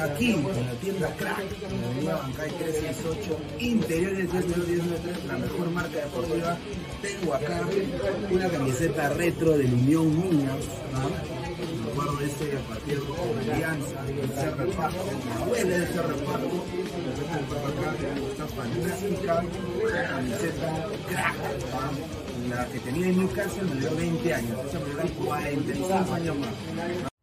aquí, en la tienda Crack, en la avenida Bancay 368, interiores 393, la mejor marca deportiva. Tengo acá una camiseta retro del Unión Niños, ¿no? Me acuerdo de ese partido con Alianza, el duele el Cerro Paco, me tengo acá, esta fantástica camiseta Crack, la que tenía en Newcastle me dio 20 años, esa me dio 45 años más.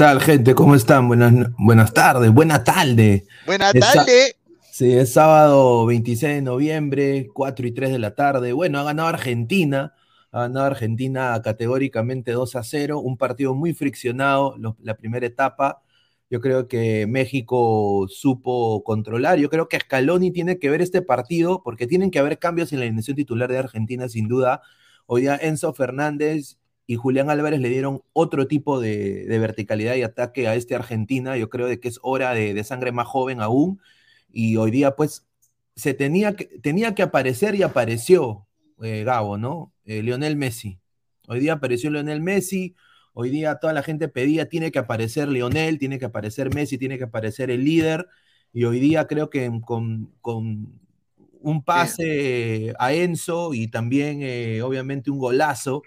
tal, gente? ¿Cómo están? Buenas, buenas tardes, buena tarde. Sa- tardes. Sí, es sábado 26 de noviembre, 4 y 3 de la tarde. Bueno, ha ganado Argentina. Ha ganado Argentina categóricamente 2 a 0. Un partido muy friccionado, lo- la primera etapa. Yo creo que México supo controlar. Yo creo que Scaloni tiene que ver este partido porque tienen que haber cambios en la alineación titular de Argentina, sin duda. Hoy día Enzo Fernández y Julián Álvarez le dieron otro tipo de, de verticalidad y ataque a este Argentina. Yo creo de que es hora de, de sangre más joven aún. Y hoy día, pues, se tenía que, tenía que aparecer y apareció eh, Gabo, ¿no? Eh, Lionel Messi. Hoy día apareció Lionel Messi. Hoy día toda la gente pedía, tiene que aparecer Lionel, tiene que aparecer Messi, tiene que aparecer el líder. Y hoy día creo que con, con un pase a Enzo y también, eh, obviamente, un golazo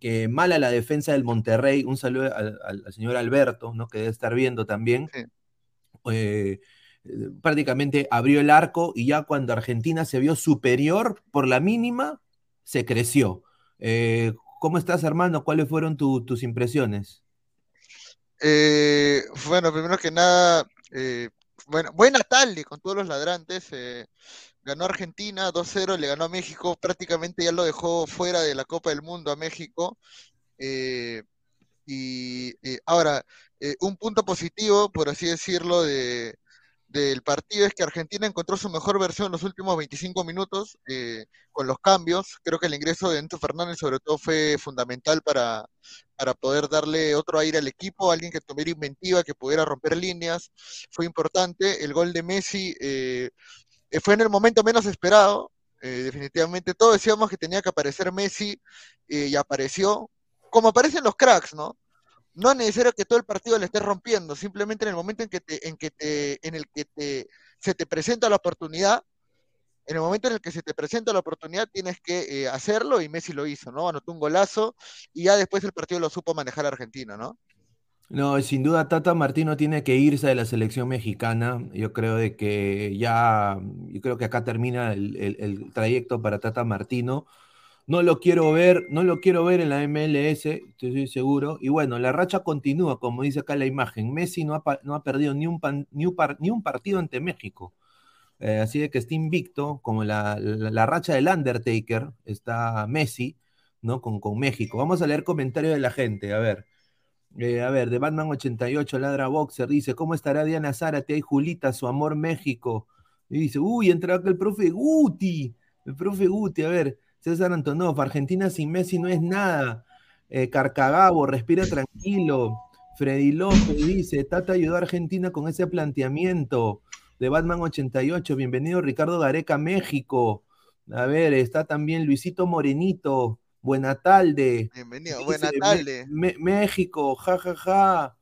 que mala la defensa del Monterrey. Un saludo al, señor Alberto, ¿no? que debe estar viendo también. Eh, eh, prácticamente abrió el arco y ya cuando Argentina se vio superior por la mínima, se creció. Eh, ¿Cómo estás, hermano? ¿Cuáles fueron tu- tus impresiones? Eh, bueno, primero que nada, bueno, buena tarde con todos los ladrantes. Ganó Argentina 2-0, le ganó a México, prácticamente ya lo dejó fuera de la Copa del Mundo a México. eh, y eh, ahora, eh, un punto positivo, por así decirlo, de, del partido es que Argentina encontró su mejor versión en los últimos 25 minutos con los cambios. Creo que el ingreso de Enzo Fernández sobre todo fue fundamental para, para poder darle otro aire al equipo, alguien que tuviera inventiva, que pudiera romper líneas. Fue importante. El gol de Messi eh, fue en el momento menos esperado. eh, definitivamente todos decíamos que tenía que aparecer Messi eh, y apareció, como aparecen los cracks, ¿no? no es necesario que todo el partido le estés rompiendo, simplemente en el momento en que te, en que te, en el que te, se te presenta la oportunidad, en el momento en el que se te presenta la oportunidad tienes que hacerlo y Messi lo hizo, ¿no? Anotó un golazo y ya después el partido lo supo manejar Argentina, ¿no? No, sin duda Tata Martino tiene que irse de la selección mexicana. Yo creo de que ya, yo creo que acá termina el, el- trayecto para Tata Martino. No lo quiero ver, no lo quiero ver en la MLS, estoy seguro. Y bueno, la racha continúa, como dice acá la imagen. Messi no ha, no ha perdido ni un, pan- ni un partido ante México. Eh, así de que está invicto, como la, la- la racha del Undertaker, está Messi, ¿no? Con, con México. Vamos a leer comentarios de la gente, a ver. Eh, a ver, de Batman 88, Ladra Boxer, dice, ¿cómo estará Diana Zárate? Hay Julita, su amor México. Y dice, uy, entra acá el profe Guti, el profe Guti, a ver, César Antonov, Argentina sin Messi no es nada. Eh, Carcagabo, respira tranquilo. Freddy López dice, Tata ayudó a Argentina con ese planteamiento. De Batman 88, bienvenido Ricardo Gareca, México. A ver, está también Luisito Morenito. Buena tarde. Bienvenido, buena tarde. México, jajaja. Ja,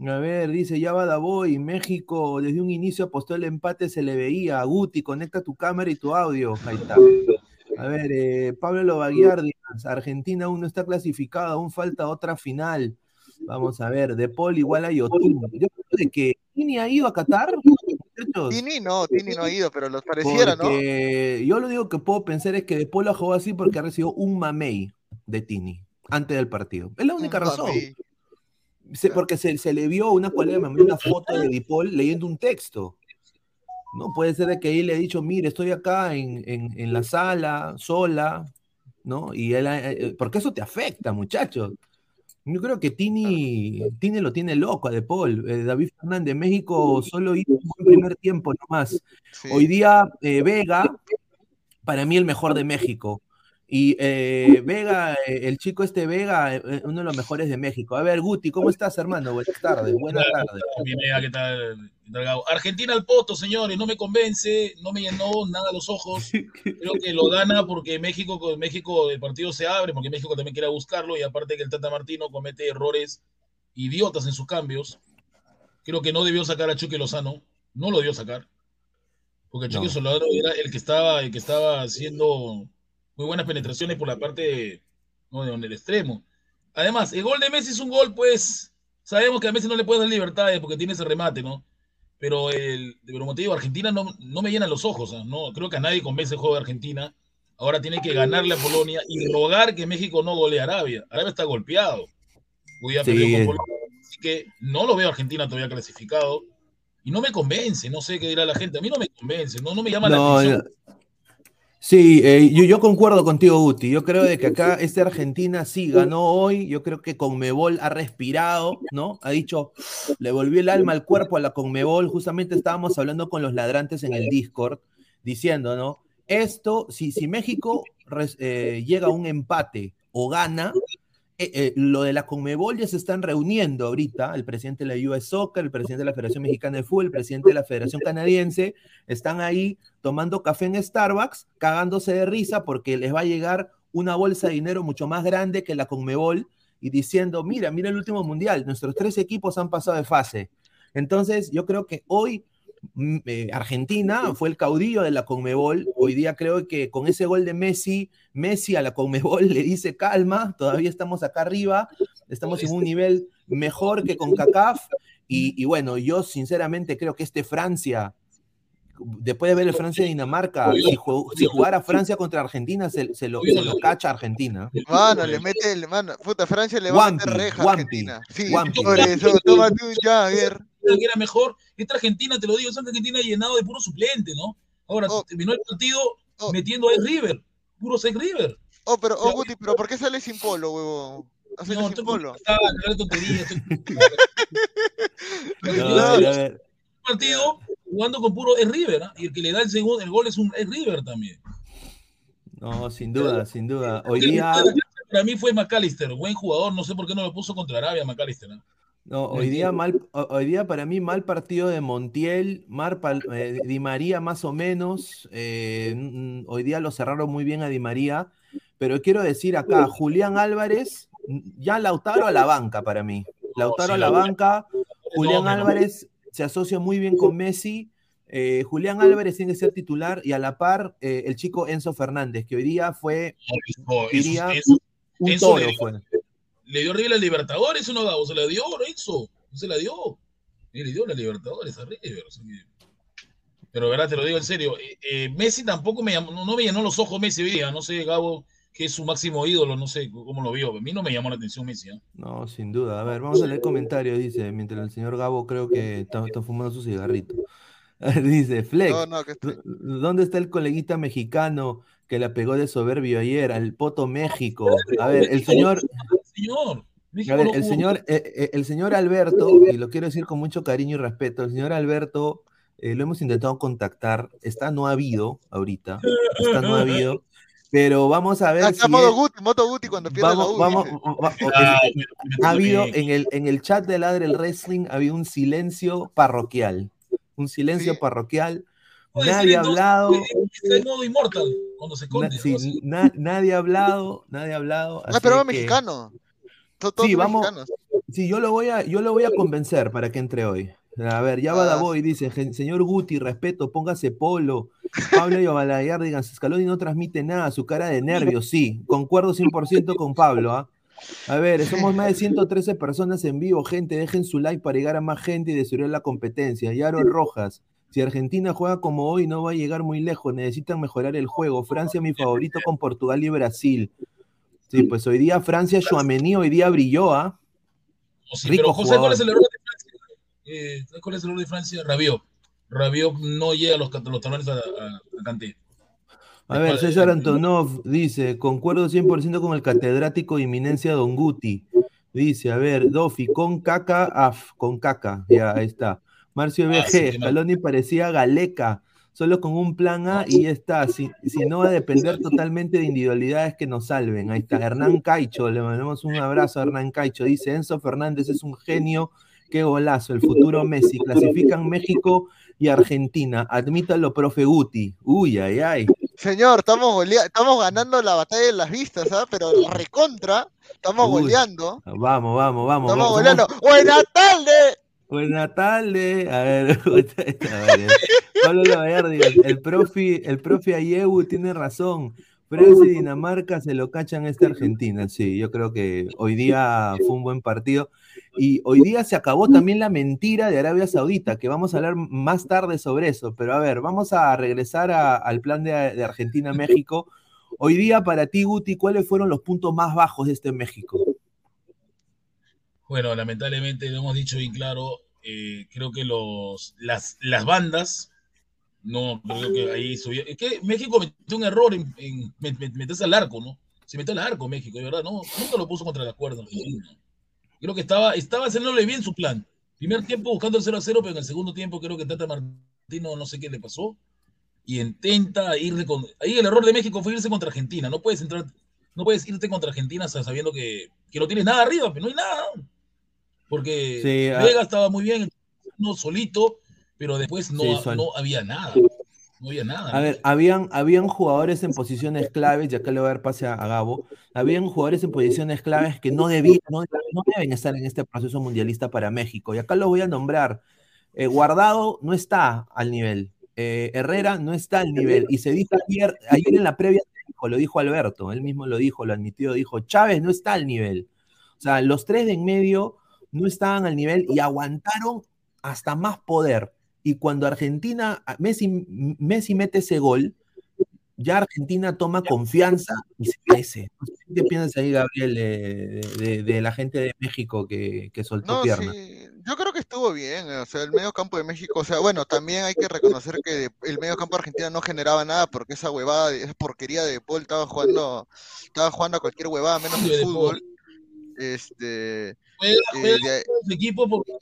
ja. A ver, dice, ya va Davoy, México, desde un inicio apostó el empate, se le veía. Guti, conecta tu cámara y tu audio. Ahí está. A ver, eh, Pablo Lobaguiardi, Argentina aún no está clasificada, aún falta otra final. Vamos a ver, De Paul igual a Yotun. Yo creo que Tini ha ido a Qatar. Tini no, Tini no ha ido, pero los pareciera, ¿no? Yo lo digo que puedo pensar es que De Paul ha jugado así porque ha recibido un mamey de Tini antes del partido. Es la única razón. porque se, le vio una, una foto de Paul leyendo un texto. No puede ser de que él le ha dicho, mire, estoy acá en, en, la sala, sola, ¿no? Y él, eh, porque eso te afecta, muchachos. Yo creo que Tini, Tini lo tiene loco a De Paul. Eh, David Fernández, México solo hizo un primer tiempo nomás. Hoy día Vega, para mí el mejor de México. Y Vega, el chico este Vega, uno de los mejores de México. A ver, Guti, ¿cómo estás, hermano? Buenas tardes. Buenas tardes. ¿qué tal? Argentina al poto, señores, no me convence, no me llenó nada los ojos. Creo que lo gana porque México, México el partido se abre, porque México también quiere buscarlo y aparte que el Tata Martino comete errores idiotas en sus cambios. Creo que no debió sacar a Chucky Lozano, no lo debió sacar, porque Chucky Lozano era el que estaba, el que estaba haciendo muy buenas penetraciones por la parte no, de el extremo. Además, el gol de Messi es un gol, pues, sabemos que a Messi no le puede dar libertades porque tiene ese remate, ¿no? pero el pero como te digo, Argentina no, no me llena los ojos, no creo que a nadie convence el juego de Argentina. Ahora tiene que ganarle a Polonia y rogar que México no golee a Arabia. Arabia está golpeado. Hoy con Polonia, así que no lo veo a Argentina todavía clasificado y no me convence, no sé qué dirá la gente, a mí no me convence, no, no me llama la atención. Sí, eh, yo, concuerdo contigo, Guti. Yo creo de que acá esta Argentina sí ganó hoy. Yo creo que Conmebol ha respirado, ¿no? Ha dicho, le volvió el alma al cuerpo a la Conmebol. Justamente estábamos hablando con los ladrantes en el Discord, diciendo, ¿no? Esto, si, si México eh, llega a un empate o gana, eh, eh, lo de la Conmebol ya se están reuniendo ahorita, el presidente de la US Soccer, el presidente de la Federación Mexicana de Fútbol, el presidente de la Federación Canadiense, están ahí tomando café en Starbucks, cagándose de risa porque les va a llegar una bolsa de dinero mucho más grande que la Conmebol y diciendo, mira, mira el último mundial, nuestros tres equipos han pasado de fase. Entonces, yo creo que hoy eh, Argentina fue el caudillo de la Conmebol. Hoy día creo que con ese gol de Messi, Messi a la Conmebol le dice calma, todavía estamos acá arriba, estamos en un nivel mejor que con CACAF. Y, bueno, yo sinceramente creo que este Francia, después de ver el Francia-Dinamarca, si, si, jugara Francia contra Argentina, se, lo, cacha Argentina. Mano, le mete, el, mano, puta, Francia le va a meter reja a Argentina. Sí, eso, toma tú ya, a ver que era mejor. Esta Argentina, te lo digo, esta Argentina llenado de puro suplente, ¿no? Ahora oh. terminó el partido oh. metiendo a River, puro Sex River. Oh, pero, oh, Guti, pero ¿por qué sale sin polo, huevo? No, sin polo. Está, tontería. partido jugando con puro es River, ¿eh? y el que le da el segundo, el gol es un es River también. No, sin duda, sin duda. Hoy día. Para mí fue McAllister, buen jugador, no sé por qué no lo puso contra Arabia McAllister. ¿no? No, hoy día mal, hoy día para mí mal partido de Montiel, Mar, eh, Di María más o menos. Eh, hoy día lo cerraron muy bien a Di María, pero quiero decir acá, Julián Álvarez, ya Lautaro a la banca para mí. Lautaro a la banca, Julián Álvarez se asocia muy bien con Messi. Eh, Julián Álvarez tiene que ser titular y a la par el chico Enzo Fernández, que hoy día fue un toro. Fue le dio River a Libertadores, ¿o no, Gabo? Se la dio, Lorenzo. Se la dio. Y le dio la Libertadores a River. Pero verdad, te lo digo en serio. Eh, eh, Messi tampoco me llamó, no, me llenó los ojos Messi hoy No sé, Gabo, que es su máximo ídolo, no sé cómo lo vio. A mí no me llamó la atención Messi. ¿eh? No, sin duda. A ver, vamos a leer comentarios. Dice, mientras el señor Gabo creo que está, fumando su cigarrito. Dice, Flex, ¿dónde está el coleguita mexicano que la pegó de soberbio ayer al Poto México? A ver, el señor, señor. el señor, eh, eh, el señor Alberto, y lo quiero decir con mucho cariño y respeto, el señor Alberto eh, lo hemos intentado contactar, está no ha habido ahorita, está no ha habido, pero vamos a ver. Está si modo, Guti, moto Guti cuando pierde vamos, la vamos, ha habido en el, en el chat de Ladre el Wrestling, ha habido un silencio parroquial, un silencio parroquial, Oye, nadie ha hablado, Está en modo inmortal cuando se na- esconde. sí, ¿no? Sí. na- nadie ha hablado, nadie ha hablado. Ah, así pero que- mexicano. Sí, vamos- mexicanos. Sí, yo lo voy a, yo lo voy a convencer para que entre hoy. A ver, ya va Ah. Dice, "Gen- señor Guti, respeto, póngase polo. Pablo Yobalayar, digan, Scaloni no transmite nada, su cara de nervios, sí, concuerdo 100% con Pablo, ¿ah? A ver, somos más de 113 personas en vivo, gente, dejen su like para llegar a más gente y destruir la competencia. Yaro Rojas, si Argentina juega como hoy, no va a llegar muy lejos, necesitan mejorar el juego. Francia, mi favorito con Portugal y Brasil. Sí, pues hoy día Francia, Chouameni, hoy día brilló, ¿ah? O sí, Rico pero ¿cuál es el error de Francia? Eh, ¿sabes ¿Cuál es el error de Francia? Rabiot. Rabiot no llega a los, los talones a, a, a. A ver, César Antonov dice, concuerdo 100% con el catedrático de Eminencia Don Guti. Dice, a ver, Dofi, con caca, af, con caca. Ya, ahí está. Marcio Ah, BG, sí. Scaloni parecía Galeca, solo con un plan A y ya está. Si, si no va a depender totalmente de individualidades que nos salven. Ahí está. Hernán Caicho, le mandamos un abrazo a Hernán Caicho. Dice, Enzo Fernández es un genio, qué golazo, el futuro Messi. Clasifican México y Argentina. Admítalo, profe Guti. Uy, ay, ay. Señor, estamos, golea- estamos ganando la batalla de las vistas, ¿ah? Pero recontra, estamos Uy. goleando. Vamos, vamos, vamos. Estamos vamos. goleando. ¡Buenas tardes! Buenas tardes. A ver, Pablo Lavallardi, el profe, el profe Ayewu tiene razón. Francia y Dinamarca se lo cachan esta Argentina. Sí, yo creo que hoy día fue un buen partido. Y hoy día se acabó también la mentira de Arabia Saudita, que vamos a hablar más tarde sobre eso. Pero a ver, vamos a regresar al plan de, de Argentina-México. Hoy día, para ti, Guti, ¿cuáles fueron los puntos más bajos de este México? Bueno, lamentablemente lo hemos dicho bien claro. eh, creo que los, las, las bandas, no, creo que ahí subió. Es que México metió un error en, en met- met- meterse al arco, ¿no? Se metió al arco México, de verdad, no, nunca lo puso contra la cuerda. Creo que estaba, estaba haciéndole bien su plan. Primer tiempo buscando el 0 a 0, pero en el segundo tiempo creo que Tata Martino no sé qué le pasó. Y intenta irle con. Ahí el error de México fue irse contra Argentina. No puedes entrar, no puedes irte contra Argentina sabiendo que, que no tienes nada arriba, pero no hay nada. Porque Sí, ah. Vega estaba muy bien, no solito, pero después no, Sí, no había nada. No había nada. A ver, habían, habían jugadores en posiciones claves, y acá le voy a dar pase a, a Gabo, habían jugadores en posiciones claves que no debían, no, no deben estar en este proceso mundialista para México. Y acá lo voy a nombrar. Eh, Guardado no está al nivel. Eh, Herrera no está al nivel. Y se dijo ayer, ayer en la previa, dijo, lo dijo Alberto, él mismo lo dijo, lo admitió, dijo, Chávez no está al nivel. O sea, los tres de en medio no estaban al nivel y aguantaron hasta más poder. Y cuando Argentina, Messi, Messi mete ese gol, ya Argentina toma confianza y se crece. ¿Qué piensas ahí, Gabriel, de, de- de la gente de México que, que soltó No, pierna? sí, yo creo que estuvo bien, o sea, el medio campo de México, o sea, bueno, también hay que reconocer que el medio campo de Argentina no generaba nada porque esa huevada, esa porquería de Paul estaba jugando, estaba jugando a cualquier huevada menos el fútbol. Este, Juega, eh, juega de- el equipo porque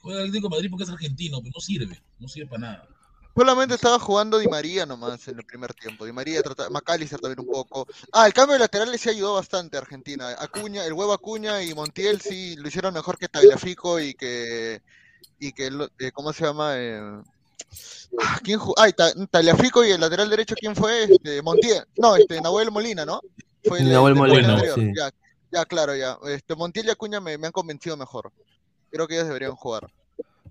juega el Atlético de Madrid porque es argentino, pero no sirve, no sirve para nada. solamente estaba jugando Di María nomás en el primer tiempo. Di María, trata, McAllister también un poco. Ah, el cambio de laterales sí ayudó bastante a Argentina. Acuña, el huevo Acuña y Montiel sí lo hicieron mejor que Tagliafico y que y que el- eh, ¿cómo se llama? Eh, ah, ¿quién jugó? Ah, Tagliafico y el lateral derecho ¿quién fue? Este, Montiel. No, este Nahuel Molina, ¿no? Fue el, Nahuel el Molina, anterior. sí. Ya, ya, claro, ya. Este, Montiel y Acuña me, me han convencido mejor. Creo que ellos deberían jugar.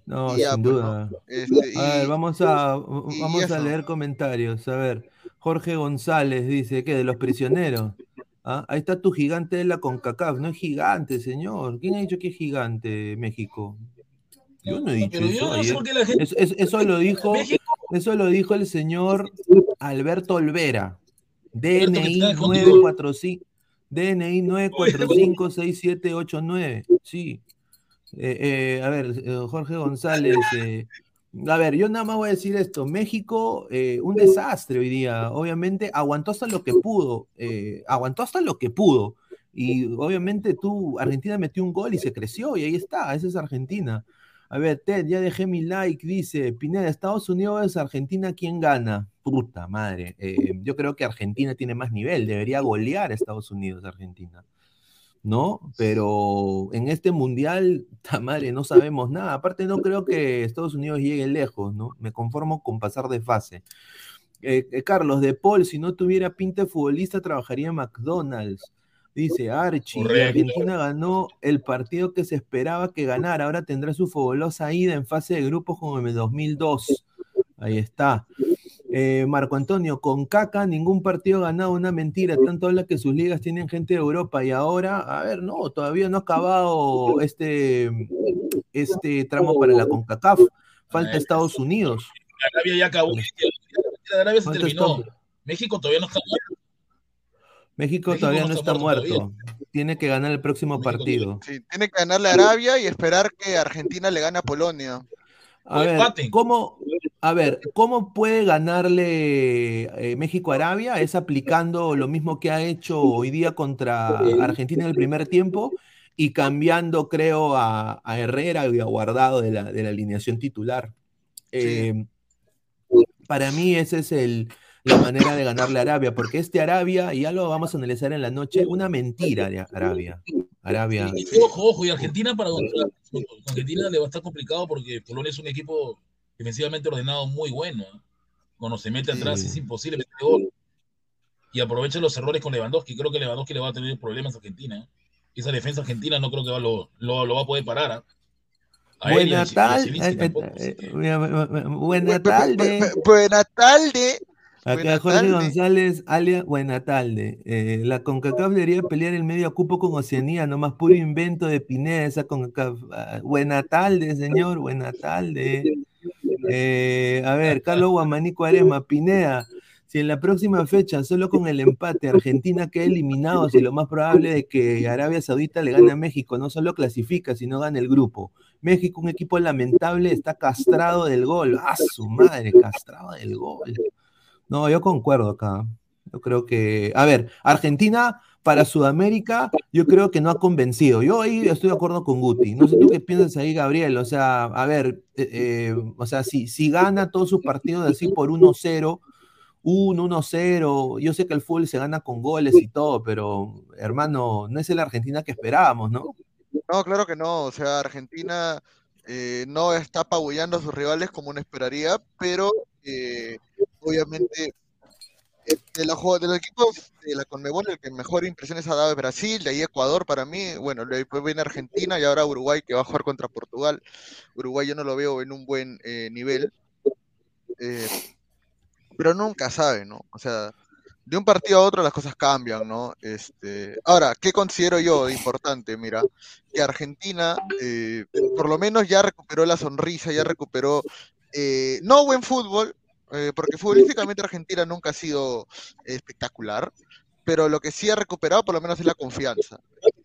No, y ya, sin pues, duda. Este, A ver, vamos a, y vamos a leer comentarios. A ver, Jorge González dice, ¿qué? ¿De los prisioneros? Ah, Ahí está tu gigante de la CONCACAF. No es gigante, señor. ¿Quién ha dicho que es gigante México? Yo no he dicho pero eso ayer. gente. Eso lo dijo, eso lo dijo el señor Alberto Olvera. Que DNI está escondido. 945 DNI 9456789. Sí. Eh, eh, a ver, eh, Jorge González. eh, a ver, yo nada más voy a decir esto. México, eh, un desastre hoy día. Obviamente, aguantó hasta lo que pudo. aguantó hasta lo que pudo. Y obviamente tú, Argentina metió un gol y se creció, y ahí está, esa es Argentina. A ver, Ted, ya dejé mi like, dice, Pineda, Estados Unidos es Argentina, ¿quién gana? Puta madre, eh, yo creo que Argentina tiene más nivel, debería golear a Estados Unidos, Argentina. ¿no? Pero en este mundial, ta madre, no sabemos nada. Aparte, no creo que Estados Unidos llegue lejos, ¿no? Me conformo con pasar de fase. Eh, eh, Carlos, de Paul, si no tuviera pinta de futbolista, trabajaría en McDonald's. Dice Archie. Argentina ganó el partido que se esperaba que ganara. Ahora tendrá su fabulosa ida en fase de grupos como en el 2002. Ahí está. Eh, Marco Antonio, con caca ningún partido ganado, una mentira. Tanto habla que sus ligas tienen gente de Europa y ahora, a ver, no, todavía no ha acabado este, este tramo para la CONCACAF. Falta Estados Unidos. Arabia ya acabó. Arabia se ¿Cuánto terminó. está? México todavía no está muerto. México, México todavía no está está muerto muerto. Tiene que ganar el próximo México partido. Sí, tiene que ganarle a Arabia y esperar que Argentina le gane a Polonia. A ver. ¿cómo, a ver, ¿cómo puede ganarle eh, México a Arabia? Es aplicando lo mismo que ha hecho hoy día contra Argentina en el primer tiempo y cambiando, creo, a, a Herrera y a Guardado de la, de la alineación titular. Eh, para mí esa es el, la manera de ganarle a Arabia, porque este Arabia, y ya lo vamos a analizar en la noche, una mentira de Arabia. Arabia. Ojo, ojo, y Argentina para Argentina le va a estar complicado porque Polonia es un equipo defensivamente ordenado muy bueno. ¿eh? Cuando se mete atrás Sí. es imposible meter gol. Y aprovecha los errores con Lewandowski. Creo que Lewandowski le va a tener problemas a Argentina. ¿eh? Esa defensa argentina no creo que va- lo, lo, lo va a poder parar. ¿ah? A él y a- Buena y a tal, Zielinski eh, tampoco, eh, así que- eh, buena tarde. Buena tarde. Acá Buena Jorge tarde. González, alia, buena tarde. Eh, la CONCACAF debería pelear el medio cupo con Oceanía, nomás puro invento de Pineda esa CONCACAF. Ah, buena tarde, señor, buena tarde. Eh, a ver, Carlos Guamanico Arema, Pineda, si en la próxima fecha, solo con el empate, Argentina queda eliminado, si lo más probable es que Arabia Saudita le gane a México, no solo clasifica, sino gana el grupo. México, un equipo lamentable, está castrado del gol. ¡Ah, su madre! Castrado del gol. No, yo concuerdo acá. Yo creo que, a ver, Argentina para Sudamérica, yo creo que no ha convencido. Yo ahí estoy de acuerdo con Guti. No sé tú qué piensas ahí, Gabriel. O sea, a ver, eh, eh, o sea, si, si gana todos sus partidos así por 1-0, 1-1-0, yo sé que el fútbol se gana con goles y todo, pero hermano, no es el Argentina que esperábamos, ¿no? No, claro que no. O sea, Argentina eh, no está apabullando a sus rivales como uno esperaría, pero eh, obviamente de, la de los equipos de la Conmebol, el que mejor impresiones ha dado es Brasil, de ahí Ecuador para mí, bueno, después viene Argentina y ahora Uruguay que va a jugar contra Portugal. Uruguay yo no lo veo en un buen eh, nivel, eh, pero nunca sabe, ¿no? O sea, de un partido a otro las cosas cambian, ¿no? Este, ahora, ¿qué considero yo importante? Mira, que Argentina eh, por lo menos ya recuperó la sonrisa, ya recuperó, eh, no buen fútbol, eh, porque futbolísticamente Argentina nunca ha sido espectacular, pero lo que sí ha recuperado por lo menos es la confianza.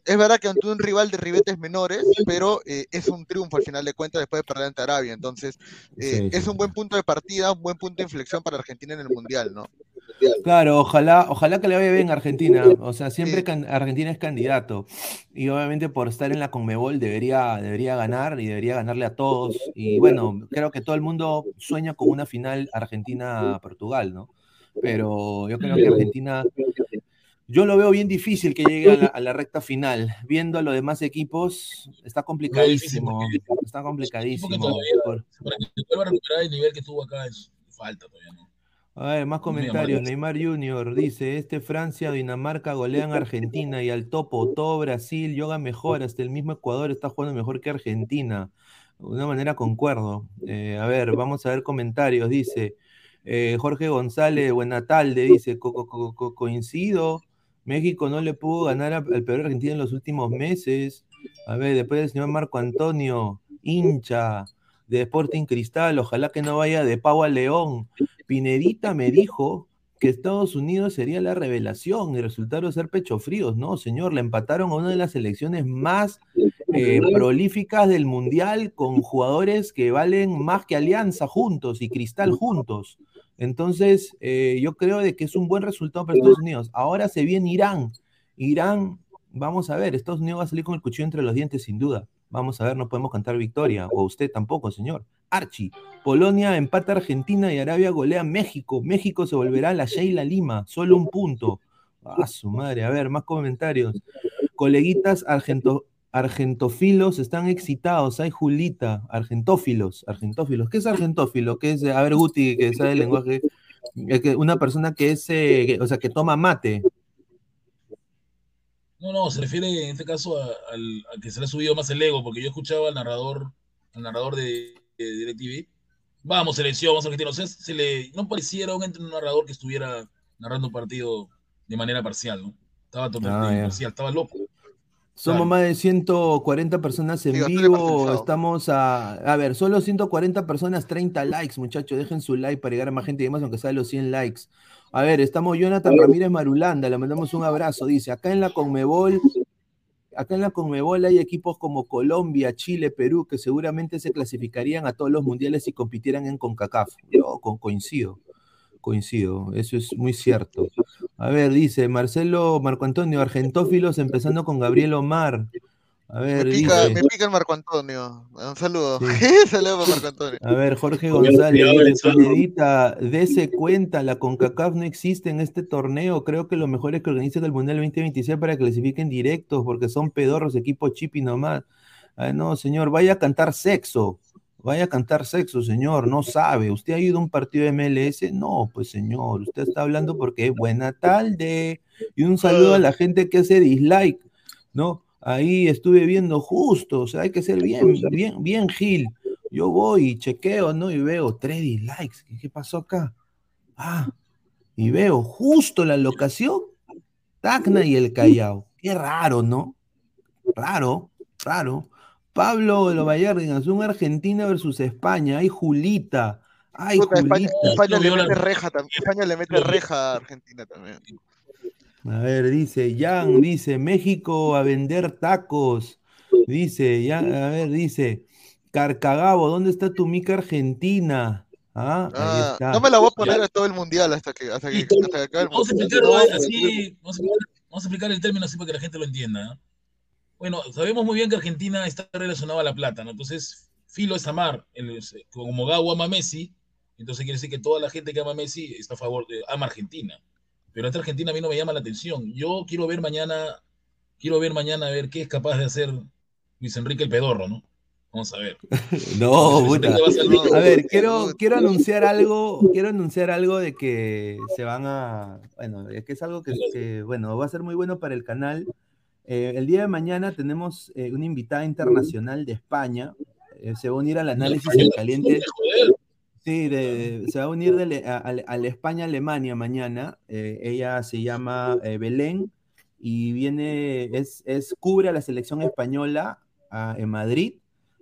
Es verdad que ante un rival de ribetes menores, pero eh, es un triunfo al final de cuentas después de perder ante Arabia, entonces eh, Sí, es un buen punto de partida, un buen punto de inflexión para Argentina en el Mundial, ¿no? Claro, ojalá, ojalá que le vaya bien a Argentina. O sea, siempre can- Argentina es candidato. Y obviamente por estar en la Conmebol debería, debería ganar y debería ganarle a todos. Y bueno, creo que todo el mundo sueña con una final Argentina-Portugal, ¿no? Pero yo creo que Argentina, yo lo veo bien difícil que llegue a la, a la recta final. Viendo a los demás equipos, está complicadísimo. Está complicadísimo. todavía- Para que vuelva a recuperar el nivel que tuvo acá, es falta todavía, ¿no? A ver, más comentarios. Neymar Junior dice, este Francia, Dinamarca golean a Argentina y al topo, todo Brasil yoga mejor, hasta el mismo Ecuador está jugando mejor que Argentina. De una manera concuerdo. Eh, a ver, vamos a ver comentarios. Dice eh, Jorge González, buena tarde, dice, co- co- co- co- coincido, México no le pudo ganar al peor Argentina en los últimos meses. A ver, después el señor Marco Antonio, hincha de Sporting Cristal, ojalá que no vaya de Pau a León. Pinedita me dijo que Estados Unidos sería la revelación y resultaron ser pecho fríos. No, señor, le empataron a una de las selecciones más eh, prolíficas del Mundial con jugadores que valen más que Alianza juntos y Cristal juntos. Entonces, eh, yo creo de que es un buen resultado para Estados Unidos. Ahora se viene Irán. Irán, vamos a ver, Estados Unidos va a salir con el cuchillo entre los dientes, sin duda. Vamos a ver, no podemos cantar victoria. O usted tampoco, señor. Archie, Polonia empata a Argentina y Arabia golea a México. México se volverá la Sheila Lima, solo un punto. Ah, su madre. A ver, más comentarios. coleguitas argento, argentófilos están excitados. Hay Julita, argentófilos, argentófilos. ¿Qué es argentófilo? ¿Qué es? A ver, Guti, que sabe el lenguaje. Una persona que es, eh, o sea, que toma mate. No, no, se refiere en este caso a, que se le ha subido más el ego, porque yo escuchaba al narrador, al narrador de, de DirecTV. Vamos, selección, vamos Argentina. O sea, se le, no pareciera un, un narrador que estuviera narrando un partido de manera parcial, ¿no? Estaba totalmente Ah, parcial, estaba loco. Somos más de 140 personas en vivo. Estamos a. A ver, solo 140 personas, 30 likes, muchachos. Dejen su like para llegar a más gente y más, aunque sea los 100 likes. A ver, estamos Jonathan Ramírez Marulanda. Le mandamos un abrazo. Dice: Acá en la Conmebol. Acá en la Conmebol hay equipos como Colombia, Chile, Perú, que seguramente se clasificarían a todos los mundiales si compitieran en CONCACAF. Yo co- coincido, coincido, eso es muy cierto. A ver, dice Marcelo Marco Antonio, Argentófilos, empezando con Gabriel Omar. A Me ver, pica, dice, me pica el Marco Antonio. Un saludo. Sí. saludo para Marco Antonio. a ver, Jorge González. Pinedita, dese cuenta, la CONCACAF no existe en este torneo. Creo que lo mejor es que organicen el Mundial 2026 para que clasifiquen directos, porque son pedorros, equipo chipi nomás. Ay, no, señor, vaya a cantar sexo. Vaya a cantar sexo, señor, no sabe. ¿Usted ha ido a un partido de MLS? No, pues señor, usted está hablando porque es buena tarde. Y un saludo a la gente que hace dislike, ¿no? Ahí estuve viendo justo, o sea, hay que ser bien, bien, bien Gil. Yo voy y chequeo, ¿no? Y veo tres dislikes. ¿Qué, qué pasó acá? Ah, y veo justo la locación, Tacna y el Callao. Qué raro, ¿no? Raro, raro. Pablo de los Vallardinas, un Argentina versus España. Hay Julita. Ay, Puta, España, Julita. España le mete reja también. España le mete reja a Argentina también. A ver, dice Jan, dice México a vender tacos. Dice, ya, a ver, dice Carcagabo, ¿dónde está tu mica Argentina? Ah, ahí Ah, está. no me la voy a poner a todo el mundial hasta que, hasta que, hasta que acabe el Vamos a mundial. explicarlo así, vamos a explicar, vamos a explicar el término así para que la gente lo entienda. ¿no? Bueno, sabemos muy bien que Argentina está relacionada a la plata, ¿no? Entonces, Filo es amar, el- como Gabo ama Messi, entonces quiere decir que toda la gente que ama a Messi está a favor de, ama a Argentina. Pero esta Argentina a mí no me llama la atención. Yo quiero ver mañana, quiero ver mañana a ver qué es capaz de hacer Luis Enrique el Pedorro, ¿no? Vamos a ver. No, puta. A ver, quiero, quiero anunciar algo, quiero anunciar algo de que se van a, bueno, es que es algo que, que, bueno, va a ser muy bueno para el canal. Eh, el día de mañana tenemos eh, una invitada internacional de España, eh, se va a unir al análisis en caliente. Sí, de- se va a unir de a, a- a la España-Alemania mañana. Ella se llama Belén y viene, es, es, cubre a la selección española ah, en Madrid.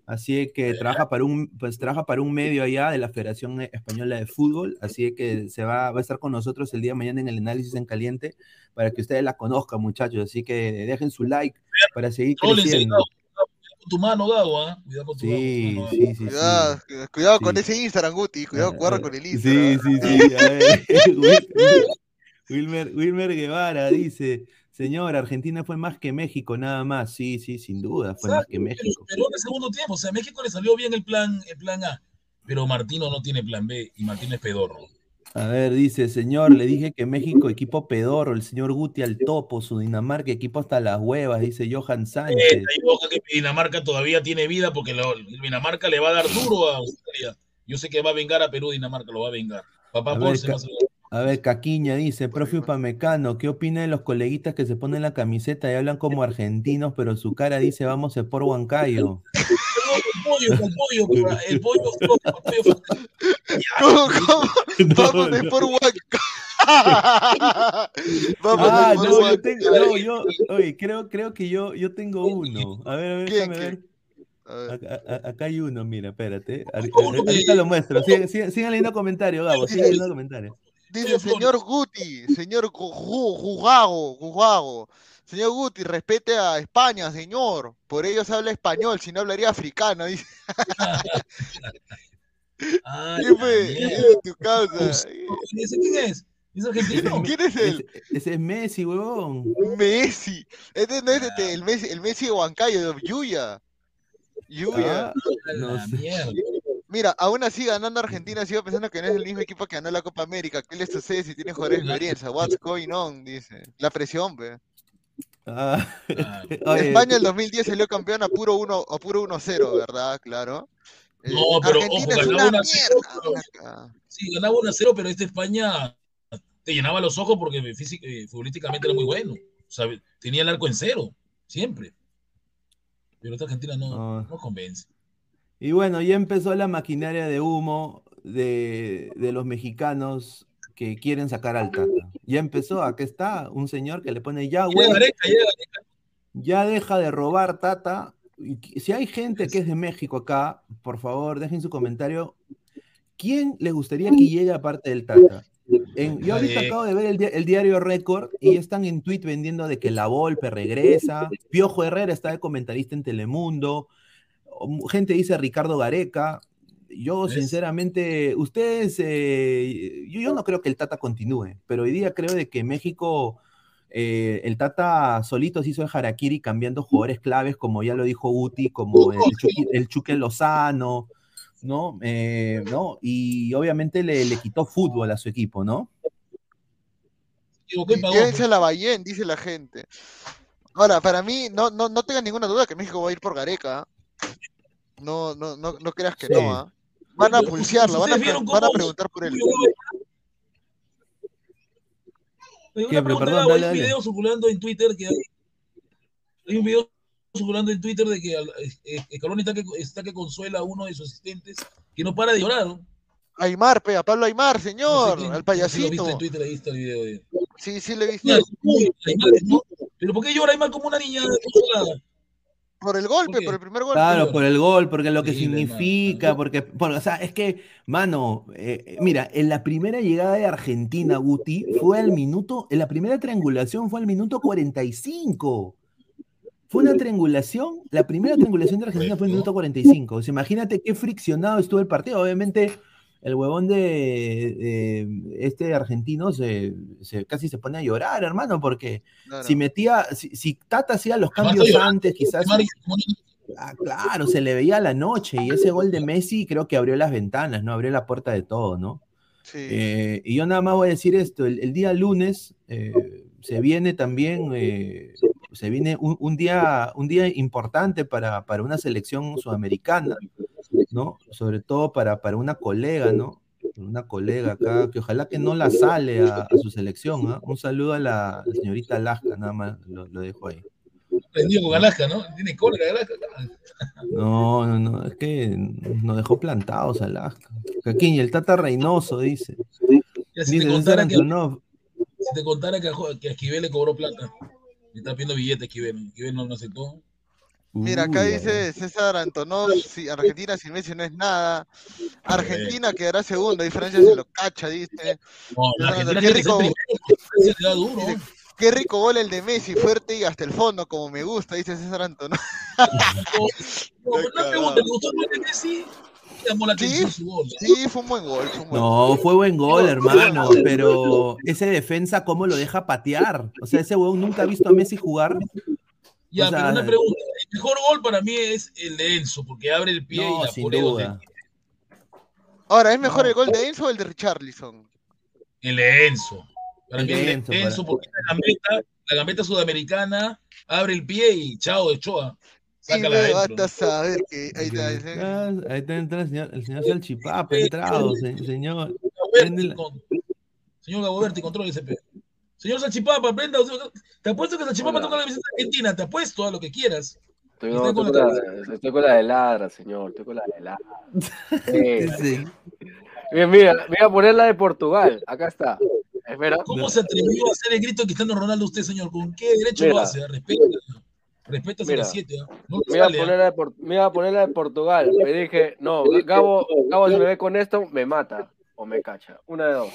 Así que trabaja para un, pues trabaja para un medio allá de la Federación Española de Fútbol. Así que se va, va a estar con nosotros el día de mañana en el análisis en caliente para que ustedes la conozcan, muchachos. Así que dejen su like para seguir creciendo. Cuidado tu mano, Gabo, ¿ah? Cuidado con tu Sí, mano. sí, sí, sí. Cuidado, cuidado con Sí. ese Instagram, Guti. Cuidado, ah, con el Sí, Instagram. sí, sí. A ver, Wil- Wil- Wilmer, Wilmer Guevara dice, señor, Argentina fue más que México, nada más. Sí, sí, sin duda, fue más que México. Pero en el segundo tiempo, o sea, a México le salió bien el plan, el plan A, pero Martino no tiene plan B y Martino es pedorro. A ver, dice, señor, le dije que México, equipo pedorro, el señor Guti al topo, su Dinamarca, equipo hasta las huevas, dice Johan Sánchez. Esta y oja que Dinamarca todavía tiene vida porque lo- Dinamarca le va a dar duro a Australia. Yo sé que va a vengar a Perú, Dinamarca lo va a vengar. Papá A ver, va a ver, Caquiña dice, profe Upamecano, ¿qué opina de los coleguitas que se ponen la camiseta y hablan como argentinos, pero su cara dice, vamos a por Huancayo? El pollo, el pollo, el pollo, el pollo, el pollo. ¿Cómo, cómo? No, Vamos a por Huanca. Vamos Ah, por no, yo tengo, no, yo, oye, creo, creo que yo, yo tengo uno. A ver, a ver, ¿Quién, déjame ver. quién? A ver. Acá, hay uno, mira, espérate. Ahorita lo muestro. Sigan, sigan- sigan leyendo comentarios, Gabo. Sigan leyendo comentarios. Dice, señor Guti, señor Ju- Ju- Jugago, Jugago, señor Guti, respete a España, señor. Por ellos habla español, si no hablaría africano. Dice, Ah, ¿qué fue? la ¿Qué mierda. es tu causa? ¿Y ese quién es? ¿Es argentino? ¿Quién es él? Ese, ese es Messi, huevón. Messi. Este no es este, el Messi, el Messi de Huancayo, de Yuya. Yuya. Ah, A no la mierda. Mira, aún así ganando Argentina, sigo pensando que no es el mismo equipo que ganó la Copa América. ¿Qué les sucede si tiene jugadores de experiencia? What's going on? Dice. La presión, ve. Ah, Ah, España en 2010 salió campeón a puro 1 a puro 1-0, ¿verdad? Claro. Eh, No, pero Argentina ojo, es ganaba una 1-0, mierda. pero- una ca- Sí, ganaba 1 a 0, pero esta España te llenaba los ojos porque eh, futbolísticamente era muy bueno. O sea, tenía el arco en cero, siempre. Pero esta Argentina no, No. no convence. Y bueno, ya empezó la maquinaria de humo de, de los mexicanos que quieren sacar al Tata. Ya empezó, aquí está, un señor que le pone ya, Llega güey, ya deja de robar Tata. Si hay gente que es de México acá, por favor, dejen su comentario. ¿Quién les gustaría que llegue aparte del Tata? En- yo ahorita acabo de ver el, di- el diario Récord y están en tweet vendiendo de que la Volpe regresa, Piojo Herrera está de comentarista en Telemundo, gente dice Ricardo Gareca. Yo, ¿Ves? sinceramente, ustedes, eh, yo, yo no creo que el Tata continúe, pero hoy día creo de que México, eh, el Tata solito se hizo el harakiri cambiando jugadores claves, como ya lo dijo Uti, como el, Chucky- el Chuque Lozano, ¿no? Eh, ¿no? Y obviamente le, le quitó fútbol a su equipo, ¿no? Llévense a la Bayén, dice la gente. Ahora, para mí, no, no, no tengan ninguna duda que México va a ir por Gareca. No, no, no, no creas que Sí. no, ¿ah? Van a pulsearlo, van a, ¿ustedes pre- vieron van a cómo- preguntar por él. Una pregunta, Perdón, Gabo, dale, hay un dale. video circulando en Twitter que hay, hay un video circulando en Twitter de que al- eh, eh, Scaloni está que, está que consuela a uno de sus asistentes que no para de llorar. ¿no? Aymar, pe, a Pablo Aymar, No sé señor, quién- al no lo viste payasito. en Twitter, ahí está el video de... Sí, sí, le he visto. Mira, uy, Aymar, ¿no? Pero ¿por qué llora Aymar como una niña consolada? Por el golpe, ¿Por el primer golpe. Claro, por el gol, porque lo que Sí, significa, porque, por- o sea, es que, mano, eh, eh, mira, en la primera llegada de Argentina, Guti, fue al minuto, en la primera triangulación fue al minuto 45. Fue una triangulación, la primera triangulación de Argentina fue en el minuto 45. O sea, imagínate qué friccionado estuvo el partido. Obviamente, el huevón de, de este argentino se, se- casi se pone a llorar, hermano, porque Claro. si metía, si, si Tata hacía los cambios antes, quizás Ah, claro, se le veía la noche y ese gol de Messi creo que abrió las ventanas, ¿no? Abrió la puerta de todo, ¿no? Sí. Eh, y yo nada más voy a decir esto, el, el día lunes eh, se viene también, eh, se viene un, un día, un día importante para, para una selección sudamericana, ¿no? Sobre todo para, para una colega, ¿no? Una colega acá, que ojalá que no la sale a, a su selección, ¿ah? Un saludo a la, señorita Alaska, nada más lo, lo dejo ahí. prendido con Alaska, ¿no? Tiene cólera Alaska. No, no, no, es que nos dejó plantados Alaska. Joaquín, y el Tata Reynoso, dice. Ya, si, te Dice contara que, si te contara que, a Jo- que a Esquivel le cobró plata. Le está pidiendo billete a Esquivel. Esquivel no lo aceptó. Mira, acá Uy, dice César Antonov, si Argentina sin Messi no es nada. Argentina quedará segundo, a diferencia se lo cacha, dice. No, la No, Argentina qué rico. primero. Francia le da duro. Dice, Qué rico gol el de Messi, fuerte y hasta el fondo, como me gusta, dice César Antonov. No, una pregunta, ¿te gustó el gol de Messi? Su gol. Sí, fue un buen gol. Fue un buen No, fue buen gol, No, hermano, pero ese defensa, ¿cómo lo deja patear? O sea, ese huevón nunca ha visto a Messi jugar. Ya, O sea, pero una pregunta. El mejor gol para mí es el de Enzo, porque abre el pie No, y la sin duda. Ahora, ¿es mejor No. el gol de Enzo o el de Richarlison? El de Enzo. Para El mí de el de Enzo, Enzo, para- porque la gambeta, la gambeta sudamericana abre el pie y chao de Choa. Sácala adentro. basta saber que ahí está. Ah, Ahí está entrando el señor, el señor Salchipapa, ha entrado, se- señor. Gaboberti, con- Señor Gaboberti, controle ese pe. Señor Salchipapa, prenda. Te apuesto que Salchipapa Hola. toca la camiseta argentina. Te apuesto a lo que quieras. Estoy, no, con estoy, la con la, estoy con la de ladra, señor. Estoy con la de ladra. Sí. bien, mira, voy a poner la de Portugal. Acá está. Espera. ¿Cómo se atrevió a hacer el grito de Cristiano Ronaldo usted, señor? ¿Con qué derecho lo hace? Respeta. Respeta a Mira. las 7. No Me a ¿ah? iba a poner la de Portugal. Me dije, no, Gabo, Gabo si me ve con esto, me mata o me cacha. Una de dos.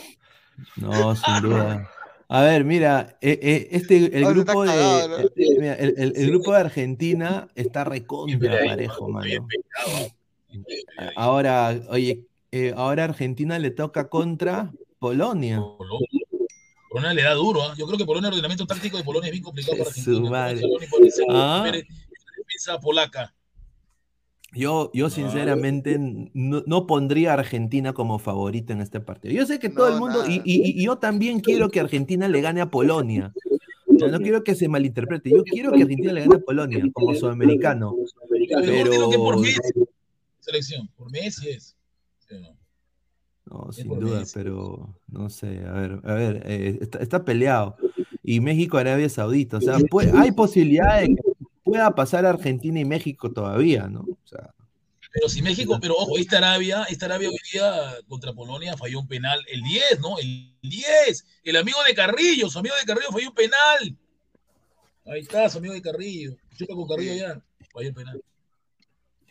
No, sin duda. A ver, mira, eh, eh, este, el grupo de, eh, mira, el, el- el grupo de Argentina está recontra parejo, mano. Ahora, oye, eh, ahora Argentina le toca contra Polonia. Polonia. Le da duro, ¿ah? Yo creo que Polonia, el ordenamiento táctico de Polonia es bien complicado para Su Argentina. madre. Puede ser Ah. defensa polaca. Yo, yo sinceramente no, no pondría a Argentina como favorita en este partido. Yo sé que todo No, el mundo, y, y- y yo también quiero que Argentina le gane a Polonia. No, quiero que se malinterprete. Yo quiero que Argentina le gane a Polonia como sudamericano. Digo que por Pero Messi. Selección, por Messi es. No. Sin duda, Messi. pero no sé, a ver, a ver, eh, está, está peleado. Y México, Arabia Saudita, o sea, puede- hay posibilidad de que pueda pasar Argentina y México todavía, ¿no? Pero si México, pero ojo, esta Arabia, esta Arabia hoy día contra Polonia falló un penal, el 10, ¿no? El 10, el amigo de Carrillo, su amigo de Carrillo falló un penal. Ahí está, su amigo de Carrillo. Chupa con Carrillo ya, falló el penal.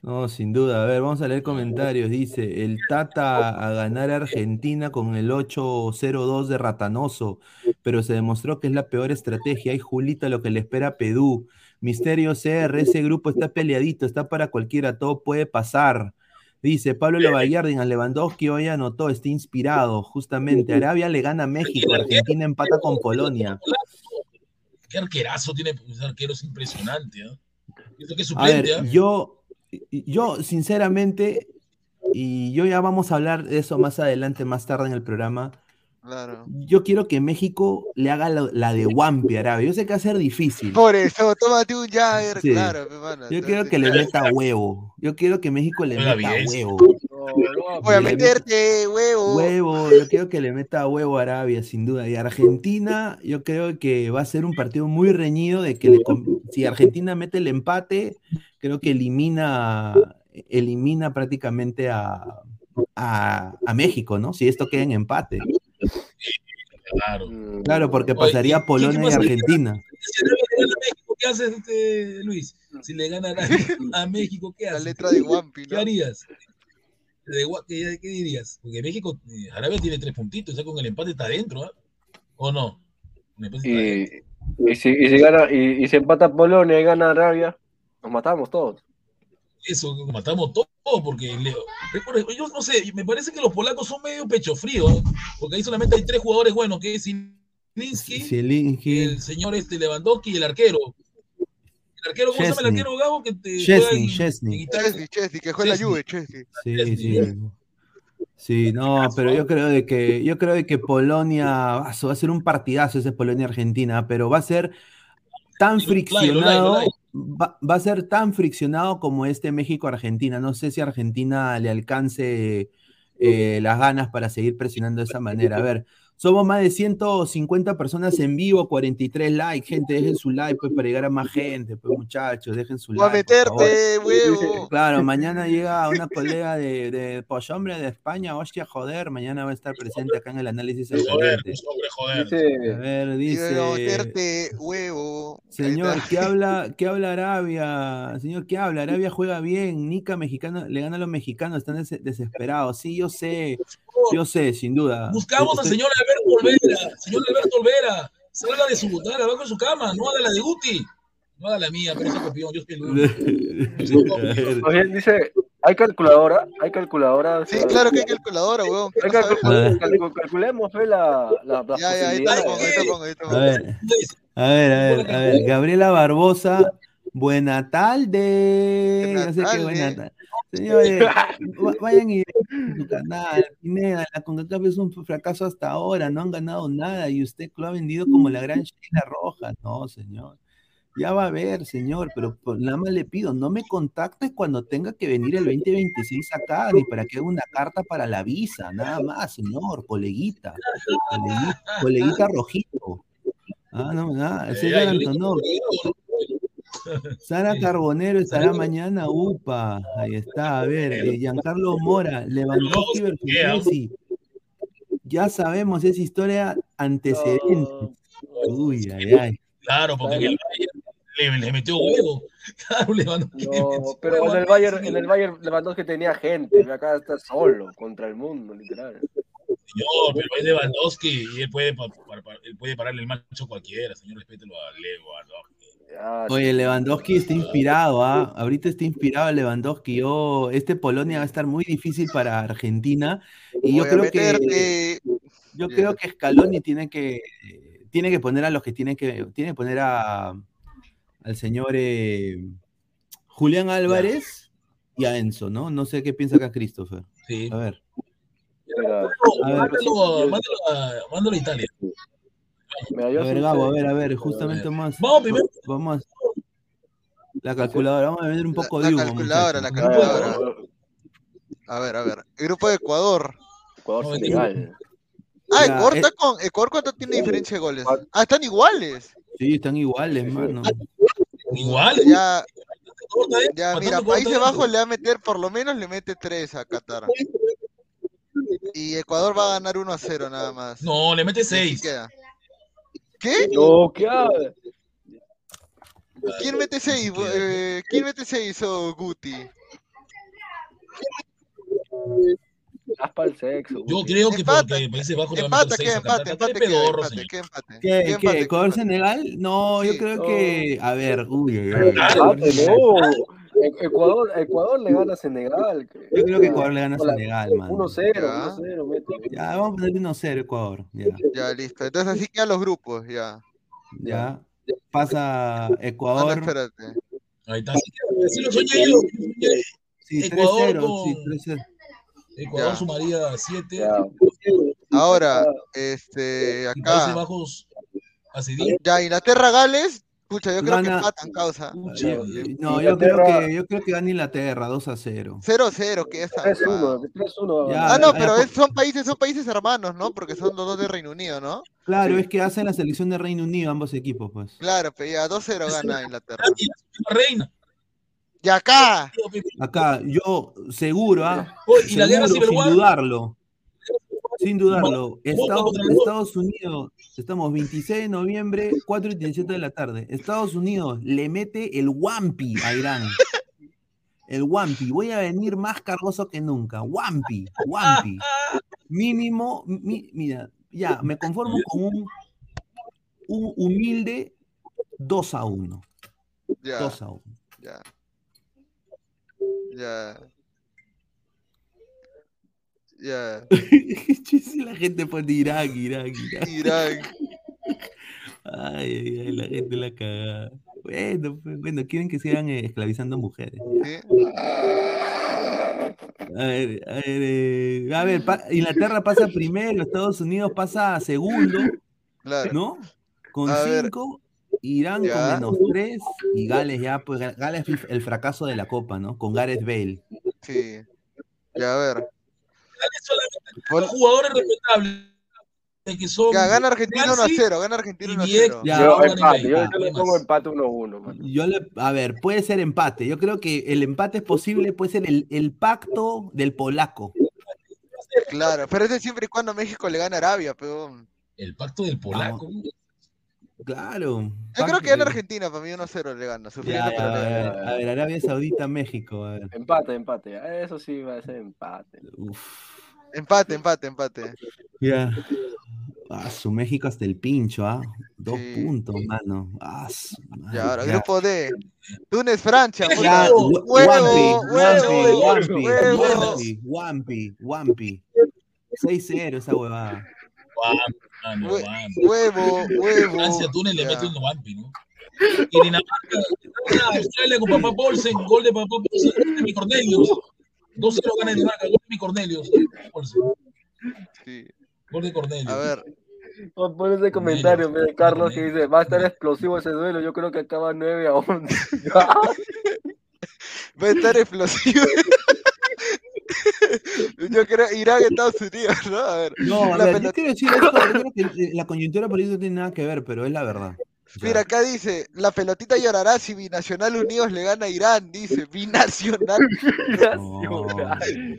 no, sin duda. A ver, vamos a leer comentarios. Dice, el Tata a ganar a Argentina con el 8-0-2 de Ratanoso, pero se demostró que es la peor estrategia. Ay, Julita, lo que le espera a Pedú. Misterio CR, ese grupo está peleadito, está para cualquiera, todo puede pasar. Dice Pablo Lavallardi, a Lewandowski hoy anotó, está inspirado, justamente. Arabia le gana a México, Argentina empata con Polonia. Qué arquerazo tiene, ese arquero es impresionante, A ver, ¿ah? yo, yo sinceramente, y yo ya vamos a hablar de eso más adelante, más tarde en el programa. Claro. Yo quiero que México le haga la, la de Wampi a Arabia. Yo sé que va a ser difícil. Por eso, tómate un Jagger, Sí. claro. Yo quiero que le meta huevo. Yo quiero que México le meta huevo. No, Voy a meterte, huevo. Huevo, yo quiero que le meta huevo a Arabia, sin duda. Y Argentina, yo creo que va a ser un partido muy reñido de que le si Argentina mete el empate, creo que elimina, elimina prácticamente a, a, a México, ¿no? Si esto queda en empate. Claro. Mm, Claro, porque pasaría ¿y- y qué Polonia y? Argentina. Si Arabia le gana a México, ¿qué haces, este, Luis? Si le gana a, México, ¿qué La haces? letra de Wampi, ¿Qué harías? De ¿Qué, qué dirías? Porque México, eh, Arabia tiene tres puntitos, o sea, con el empate está adentro, ¿ah? ¿O no? Adentro. Y, y, si, y, si gana, y, y se empata Polonia y gana Arabia, nos matamos todos. Eso, matamos todo, porque le- recuerda, yo no sé, me parece que los polacos son medio pecho frío, ¿eh? porque ahí solamente hay tres jugadores buenos, que es Zielinski, Zielinski, el señor este Lewandowski y el arquero. El arquero, ¿cómo se llama el arquero Gabo? Que te juega Chesney, en- Chesney. Chesney, Chesney, que juega la Chesney. Juve, Chesney. Sí, sí. Sí, no, pero yo creo de que yo creo de que Polonia va a va a ser un partidazo ese Polonia Argentina, pero va a ser tan friccionado, va, va a ser tan friccionado como este México Argentina. No sé si a Argentina le alcance eh, las ganas para seguir presionando de esa manera. A ver, somos más de 150 personas en vivo, 43 likes, gente, dejen su like pues para llegar a más gente, pues muchachos, dejen su a like. favor. meterte, huevo. Claro, mañana llega una colega de, de pues, hombre de España, hostia, joder, mañana va a estar presente acá en el análisis al Joder, pues, hombre, joder. A ver, a dice, meterte, huevo. Señor. ¿qué habla, qué habla Arabia? Señor, ¿qué habla? Arabia juega bien, Nica mexicano, le gana a los mexicanos, están des- desesperados. Sí, yo sé, yo sé, sin duda. Buscamos al Estoy- señor Alberto Olvera, señor Alberto Olvera, salga de su butana, va con su cama, no haga la de Guti, no haga la mía, pero esa copión, ver, más bien dice, ¿hay calculadora? ¿Hay calculadora? Sí, claro que hay calculadora, calcu- calculemos fe, la, la, las Ya, ya, ahí pongo, ahí a ver, a ver, a ver, a ver, Gabriela Barbosa, buena tarde. Buena tarde. Señores, va- vayan y vean su canal, Pineda, la CONCACAF es un fracaso hasta ahora, no han ganado nada y usted lo ha vendido como la gran Sheila Roja. No, señor. Ya va a ver, señor, pero pues, nada más le pido, no me contacte cuando tenga que venir el 2026 acá, ni para que haga una carta para la visa, nada más, señor, coleguita, coleguita, coleguita rojito. Ah, no, nada, ese es Ay, el. Sara Carbonero estará mañana, upa, ahí está, a ver, eh, Giancarlo Mora, Lewandowski versus. Ya sabemos esa historia antecedente. Uy, ay, ay. Claro, porque en el Bayern le, le metió huevo. Claro, le mandó que le No, pero en el Bayern, en el Bayern Lewandowski tenía gente, acá está solo contra el mundo, literal. Señor, pero es Lewandowski y él puede, pa- pa- pa- él puede pararle el macho a cualquiera, señor, respételo a Lewandowski. Ya, Oye, Lewandowski está inspirado, ¿ah? Ahorita está inspirado Lewandowski. Yo, este Polonia va a estar muy difícil para Argentina y yo creo que yo creo que Scaloni tiene que tiene que poner a los que tiene que tiene que poner a al señor eh, Julián Álvarez y a Enzo, ¿no? No sé qué piensa acá Christopher. Sí. A ver. pero- Mándalo, mándalo, a, mándalo a Italia. Mira, A ver, Gabo, a ver, a ver, justamente más. Vamos primero. Vamos. La calculadora, vamos a vender un poco La- de la calculadora, la calculadora. A ver, a ver. El grupo de Ecuador. Ecuador, No, Senegal. Ah, Ecuador eh. está con. ¿Ecuador cuánto tiene diferencia de goles? Ah, están iguales. Sí, están iguales, mano. Igual. Ya, ¿eh? ya, mira, Países ¿eh? Bajos le va a meter, por lo menos le mete 3 a Qatar. Y Ecuador va a ganar 1 a 0 nada más. No, le mete Y así 6. queda. ¿Qué? No, ¿qué habla? ¿Quién mete 6? Eh, ¿Quién mete 6 o Guti? Haz para el sexo. Yo Guti. creo que Empata, porque Países Bajos le va a Empata, meter ¿qué? 6 a Empate, Qatar. empate, es pedorro, Empate. Empate. ¿Qué, ¿Qué qué? empate? ¿Qué ¿Ecuador-Senegal? No, yo creo que. A ver, uy, uy, uy. Empate, no. E- Ecuador, Ecuador le gana a Senegal. Yo creo que Ecuador le gana a. Senegal, mano. 1-0, Ya. 1-0, mete. Ya, vamos a ponerle 1-0 Ecuador. Ya, Ya, listo. Entonces así quedan los grupos, ya. ya. Pasa Ah, no, Ecuador. espérate. Ahí está. Así lo soñé yo. Sí, Ecuador 3-0. con- Sí, 3-0. Ecuador Ya. sumaría 7. Ya. Ahora, este, acá. Bajos hace 10. Ya, Inglaterra, Gales. Pucha, yo creo que empatan, causa. Pucha, No, yo creo Inglaterra- que yo creo que gana Inglaterra 2 a 0. 0-0, que es 3-1, 3-1. Ya. Ah, no, pero es- son países, son países hermanos, ¿no? Porque son los dos de Reino Unido, ¿no? Claro, es que hacen la selección de Reino Unido ambos equipos, pues. Claro, pero ya 2-0 gana Inglaterra. Y la reina. Y acá, Acá, yo seguro, ¿ah? Oye, y la guerra sin dudarlo. Sin dudarlo. Estados, Unidos, estamos 26 de noviembre, 4 y 17 de la tarde. Estados Unidos le mete el Wampi a Irán. El Wampi. Voy a venir más cargoso que nunca. Wampi. Wampi. Mínimo, mi- mira, ya, me conformo con un, un humilde 2 a 1. ya, 2 a 1. ya. Ya. Ya. La gente pone Irán, Irán. Irán. Ay, ay, ay, la gente la caga. Bueno, pues, bueno, quieren que sigan eh, esclavizando mujeres. ¿sí? A ver, a ver, eh, a ver, pa- Inglaterra pasa primero, Estados Unidos pasa segundo, Claro. ¿no? Con A ver. cinco, Irán Ya. con menos tres, y Gales ya, pues Ga- Gales el fracaso de la Copa, ¿no? Con Gareth Bale. Sí. Ya, a ver. Solamente Pon- jugadores respetables que son Ya, gana Argentina 1 a Nancy 0. Gana Argentina y 1 a Vieck. 0. Ya, Yo empate, yo, yo le ¿qué pongo empate 1-1, mano. Yo le, a ver, puede ser empate. Yo creo que el empate es posible, puede ser el, el pacto del polaco. Claro, pero eso es siempre y cuando México le gana a Arabia, pero. El pacto del polaco. Claro. Yo creo que gana Argentina, para mí 1 a 0 le gana. Ya, a, ver, a ver, Arabia Saudita, México. A ver. Empate, empate. Eso sí va a ser empate. Uf. Empate, empate, empate. Ya. Ah, su México hasta el pincho, ¿ah? Dos Sí. puntos, mano. Ah, su madre, Ya, ahora, ya. grupo D. Túnez, Francia. Ya, Huevo, Wa- huevo, Wampi, Wampi. Wampi, Wampi, Wampi. 6-0 esa huevada. Guampi, mano, guampi. Huevo, huevo. Francia, Túnez le mete un guampi, ¿no? Y Dinamarca, gana Australia con papá Paulsen, gol de papá Paulsen, de mi Cornelius. 2-0 gana Dinamarca, gol de. Paulsen, Sí. Gol de Cornelius. A ver, Pon ese comentario en vez de Carlos que dice, va a estar explosivo ese duelo, yo creo que acaba 9 a 11. va a estar explosivo. Yo creo Irán, Estados Unidos, ¿no? A ver. No, a La ver, yo quiero decir esto, yo creo que la coyuntura política no tiene nada que ver, pero es la verdad. Mira, acá dice, la pelotita llorará si Binacional Unidos le gana a Irán, dice, Binacional. no,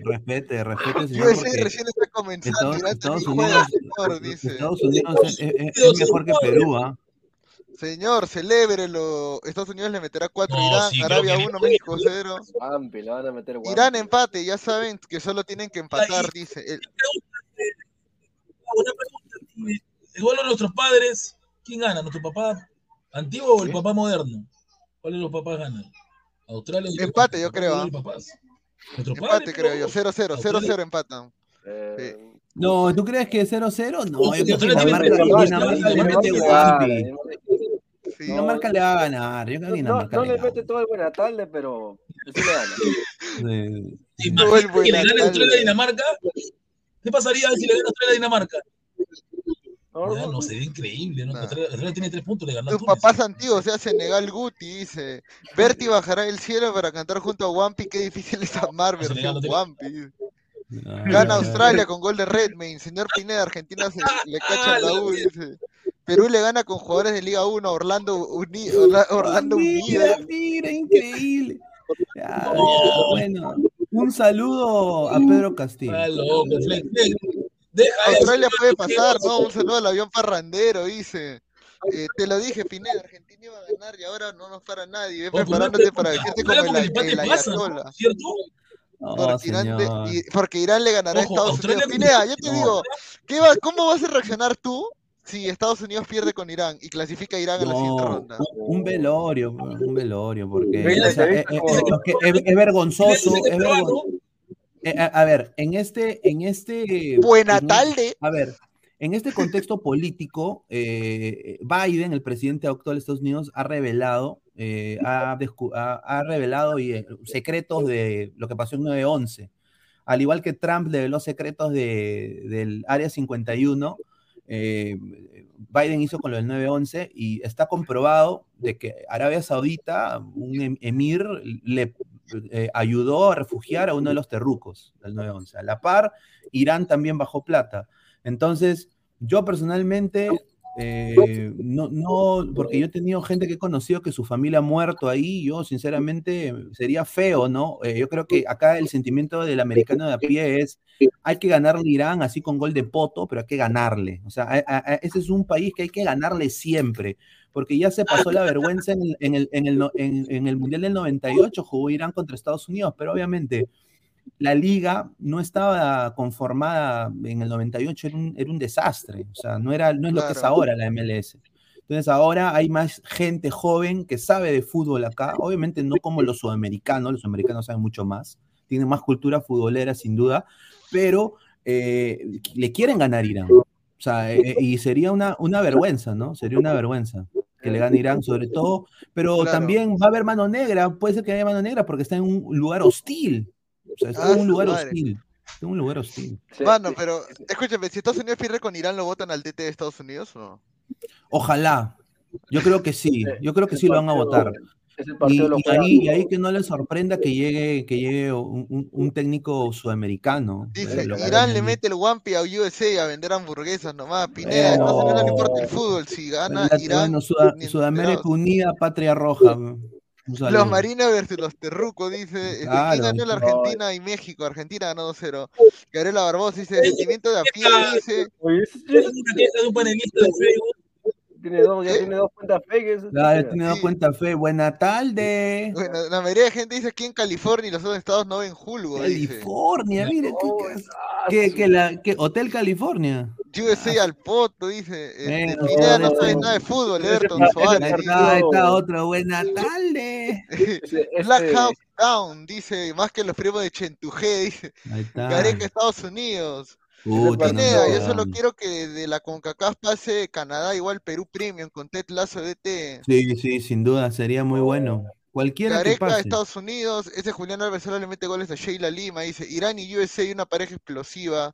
respete, respete, Yo señor, porque recién está comenzando, Estados, Irán Estados Unidos, señor, dice. Estados Unidos es, es- es- mejor que Perú, ¿ah? Señor, celébrelo. Estados Unidos le meterá 4 a No, Irán, sí, Arabia que- 1, México 0. Guampi, le van a meter guampi. Irán empate, ya saben que solo tienen que empatar, Ahí. dice. El- Una pregunta. El duelo de nuestros padres, ¿quién gana? ¿Nuestro papá antiguo o el papá moderno? ¿Cuál de los papás ganan? Australia o Empate, yo creo, ¿ah? y empate, creo yo. 0-0, Australia- 0-0 empatan. Eh, No, ¿tú crees que 0-0? No, yo creo que Dinamarca, Dinamarca le Dinamarca mete le Guampi. Sí. Dinamarca le va a ganar, yo creo que No, Dinamarca no le le gana. mete todo el buena tarde, pero sí le gana. Sí. ¿Te imaginas que le gane Buenatal. Australia a Dinamarca? ¿Qué pasaría si le gana Australia a Dinamarca? Ya, no, sería increíble, ¿no? Nah. Australia tiene tres puntos, le ganó a Tu Túnez. papá es antiguo, o sea, Senegal Guti, dice. Berti bajará del cielo para cantar junto a Wampi, qué difícil es amar, versión no tiene- Wampi. Ah, Gana. Australia con gol de Redmayne. Señor Pineda, Argentina se le cacha la U, dice. Perú le gana con jugadores de Liga 1 a Orlando, Uni- Orla- Orlando Unido. Mira, mira, increíble. Ya, bueno, un saludo a Pedro Castillo. Está eso. Australia puede pasar, ¿no? Un saludo al avión parrandero, dice. Eh, te lo dije, Pineda, Argentina iba a ganar y ahora no nos para nadie. Ve Oye, pues, preparándote para vestirte como el, el el pasa. ¿no? ¿Cierto? Oh, Porque Irán, de- señor. y- porque Irán le ganará a Estados Australia Unidos. Pineda, yo te No. digo, ¿qué va, ¿cómo vas a reaccionar tú si Estados Unidos pierde con Irán y clasifica a Irán a la siguiente No, ronda? un, velorio, un velorio, porque o sea, te es, vergonzoso, es peruano, vergon- eh, a, a ver, en este, en este, Buena en- tarde. a ver, en este contexto político, eh, Biden, el presidente actual de Estados Unidos, ha revelado, eh, ha, ha- ha revelado y, eh, secretos de lo que pasó en 9-11. Al igual que Trump reveló secretos de, del Área 51, eh, Biden hizo con lo del 9-11 y está comprobado de que Arabia Saudita, un em- emir, le eh, ayudó a refugiar a uno de los terrucos del 9-11. A la par, Irán también bajó plata. Entonces, yo personalmente, eh, no, no, porque yo he tenido gente que he conocido que su familia ha muerto ahí, yo sinceramente sería feo, ¿no? Eh, yo creo que acá el sentimiento del americano de a pie es, hay que ganarle a Irán así con gol de poto, pero hay que ganarle. O sea, a- a- ese es un país que hay que ganarle siempre, porque ya se pasó la vergüenza en el, en el, en el, en- en el Mundial del 98, jugó Irán contra Estados Unidos, pero obviamente la liga no estaba conformada en el 98, era un, era un desastre, o sea, no, era, no es lo que es ahora la MLS. Entonces ahora hay más gente joven que sabe de fútbol acá, obviamente no como los sudamericanos, los sudamericanos saben mucho más, tienen más cultura futbolera sin duda, pero eh, le quieren ganar Irán. O sea, eh, y sería una, una vergüenza, ¿no? Sería una vergüenza que le gane Irán, sobre todo, pero Claro. también va a haber mano negra, puede ser que haya mano negra porque está en un lugar hostil. O sea, está Ah, en un su lugar madre. hostil. Está en un lugar hostil. Sí. pero escúchame, si Estados Unidos pierde con Irán, ¿lo votan al DT de Estados Unidos o no? Ojalá. Yo creo que sí. Yo creo que sí lo van a votar. Es el Y, partido de los y ahí, y ahí que no les sorprenda que llegue, que llegue un, un- un técnico sudamericano. Dice, Eh, Irán le mete el Wampi a USA a vender hamburguesas nomás. Pineda, Unidos no le importa el fútbol. Si gana Bueno, Irán, Suda- ni Sudamérica. Unida, Patria Roja. Los marinos versus los terrucos, dice. Claro. ¿Quién ganó la No. Argentina y México? Argentina ganó 2-0. Gabriela Barbosa dice, sentimiento de a pie, dice. Es una queja de un panelista de Facebook. Tiene dos, ya ¿Eh? tiene dos cuentas fake. ese- Ya, tiene dado Sí. cuenta fe. Buena tarde. Bueno, la mayoría de gente dice aquí en California y los otros estados no ven Julgo, dice. California, mire. qué- Oh, qué- ah, que, su- que la, que Hotel California. USA al poto, dice. Este, Bueno, Pineda no bueno. sabe nada de fútbol, Everton Suárez. Ahí dice. está, ahí está otro. Buena tarde. Black este- House Down, dice, más que los primos de Chentujé, dice. Ahí está. Gareca, Estados Unidos. Puta, no Pineda, yo solo quiero que de la CONCACAF pase Canadá igual Perú Premium con Ted Lazo DT. Sí, sí, sin duda, sería muy bueno. Cualquiera que Gareca, pase. Estados Unidos, ese Julián Alves solo le mete goles a Sheila Lima, dice, Irán y USA una pareja explosiva.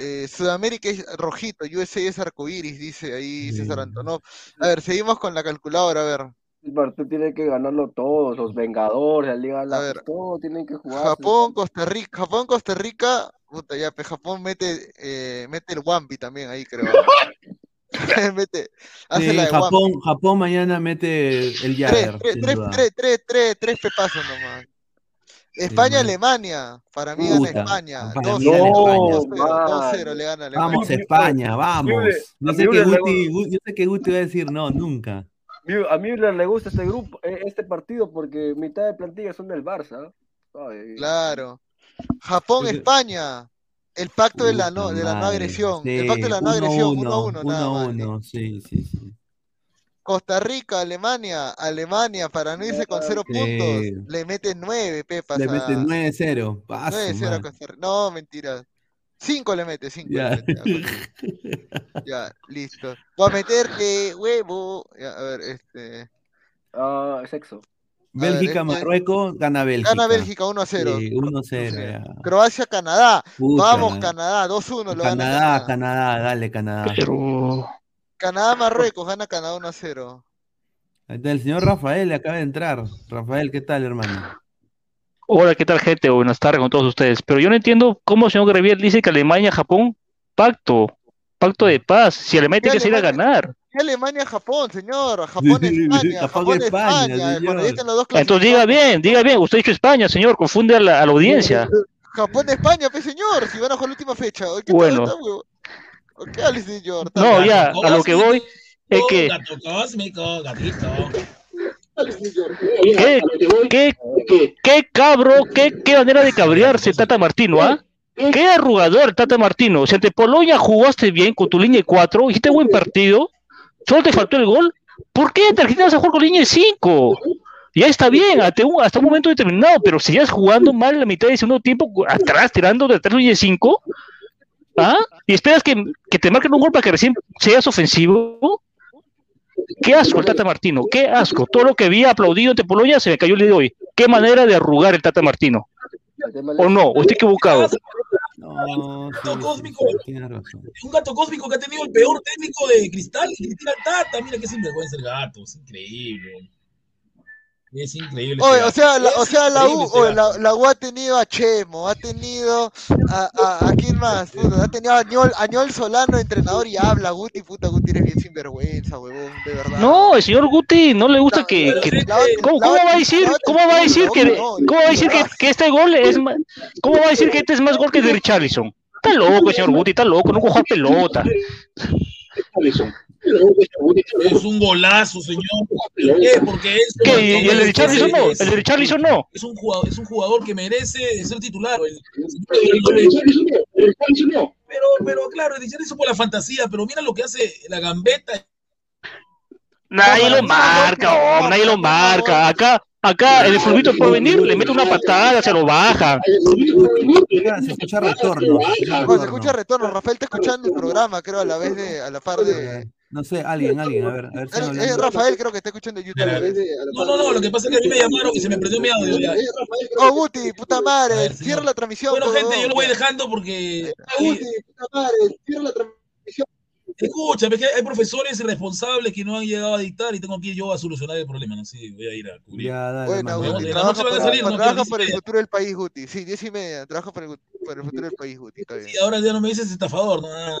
Eh, Sudamérica es rojito, USA es arcoíris, dice ahí César Sí. Antonov. A ver, seguimos con la calculadora, a ver. Partido tiene que ganarlo todos, los Vengadores, la Liga la ver. todos tienen que jugar. Japón, Costa Rica, Japón, Costa Rica, puta ya, pues Japón mete, eh, mete el Wampi también ahí, creo. mete, hace Sí, la de Wampi. Japón, Japón mañana mete el Tres, Jagger. tres, tres, tres, tres, tres, tres pepazos nomás. España, man. Alemania. Para mí gana Puta, España. para 2-0, mí gana España. 2-0 le gana Alemania. Vamos España, vamos. A sé, que Guti, Gu- yo sé que Guti va a decir no, nunca. A Müller le gusta este grupo, eh, este partido porque mitad de plantilla son del Barça. Ay, Claro. Japón, Porque- España. El pacto de la no, de la no madre. agresión. Sí, el pacto de la no agresión, 1 a 1, 1 nada más. 1, sí, sí, sí. Costa Rica, Alemania, Alemania, para no irse con cero Sí. puntos, le meten 9, Pepas. Le meten 9-0. Paso, 9-0 a. Costa Rica. No, mentira. 5 le mete, 5 Ya. le mete. Ya, listo. Voy a meterle huevo. Ya, a ver, este. Ah, sexo. Bélgica, este- Marruecos, gana Bélgica. Gana Bélgica 1 a 0. Sí, 1-0. ya. Croacia, Canadá. Puta, Vamos. Canadá, 2-1 lo gana Canadá, Canadá. Canadá, dale, Canadá. Pero. Canadá, Marruecos, gana Canadá 1 a 0. Ahí está, el señor Rafael acaba de entrar. Rafael, ¿qué tal, hermano? Hola, ¿qué tal, gente? Buenas tardes con todos ustedes. Pero yo no entiendo cómo el señor Grevier dice que Alemania, Japón, pacto, pacto de paz. Si Alemania tiene que salir a ganar. Alemania, Japón, señor. Japón, España. Japón, España, España. Cuando los dos Entonces diga bien, diga bien. Usted ha dicho España, señor, confunde a la, a la audiencia. Japón, España, pe señor. Si van a jugar la última fecha. ¿Qué Bueno. ¿Qué hables, señor? No, ya, a lo que voy es que Gato cósmico, gatito. ¿Qué, qué, qué cabro, qué, qué manera de cabrearse Tata Martino, ¿ah? Qué arrugador Tata Martino. Si ante Polonia jugaste bien con tu línea de 4, hiciste buen partido, solo te faltó el gol. ¿Por qué Argentina vas a jugar con línea de 5? Ya está bien, hasta un, hasta un momento determinado, pero si ya jugando mal la mitad del segundo tiempo, atrás, tirando de atrás línea de 5, ¿ah? Y esperas que, que te marquen un gol para que recién seas ofensivo. Qué asco el Tata Martino, qué asco. Todo lo que había aplaudido ante Polonia se me cayó el día de hoy. Qué manera de arrugar el Tata Martino. ¿O no? ¿O estoy equivocado? No, sí, sí, cósmico. sí, tienes razón. Un gato cósmico que ha tenido el peor técnico de cristal, Cristina Tata. Mira qué sinvergüenza el gato, es increíble. Es increíble. Oye, o sea, la, o sea, la U, oye, la, la U ha tenido a Chemo, ha tenido a, a, a quién más, puta, ha tenido a Añol, Añol Solano, entrenador, y habla, Guti, puta, Guti eres bien sinvergüenza, huevón, de verdad. No, el señor Guti no le gusta que. que- ¿cómo, cómo va a decir, cómo va a decir que, cómo va a decir que, que este gol es más, cómo va a decir que este es más gol que el de Richarlison? Está loco el señor Guti, está loco, no coja pelota. Es un golazo, señor. ¿Por qué? Porque es. ¿Qué? ¿Y el de Richarlison no? ¿El de Richarlison no? Es un jugador, es un jugador que merece ser titular. El- Pero, pero claro, el Richarlison por la fantasía, pero mira lo que hace la gambeta. Nadie lo marca, nadie lo marca. Acá, acá, el fulbito por venir, le mete una patada, se lo baja. Se escucha retorno. se escucha No, se retorno. escucha retorno, Rafael está escuchando el programa, creo, a la vez de, a la par de... No sé, alguien, alguien, a ver, a ver si Es, hablan. es Rafael, creo que está escuchando YouTube. No, no, no, lo que pasa es que a mí me llamaron y se me prendió mi audio. ya. Oh, Guti, puta madre, ver, cierra señor. la transmisión. Bueno, gente, yo lo voy dejando porque. Guti, puta madre, cierra la transmisión. Escucha, es que hay profesores irresponsables que no han llegado a dictar y tengo que ir yo a solucionar el problema. No sé, voy a ir a cubrir. Ya, dale, Bueno, mano. Guti, En la trabaja, noche van a por, salir, ¿no? trabaja Diez y por el futuro del país, Guti. Sí, diez y media, trabaja por el, futuro del país, Guti. Y ahora ya no me dices estafador. No, no,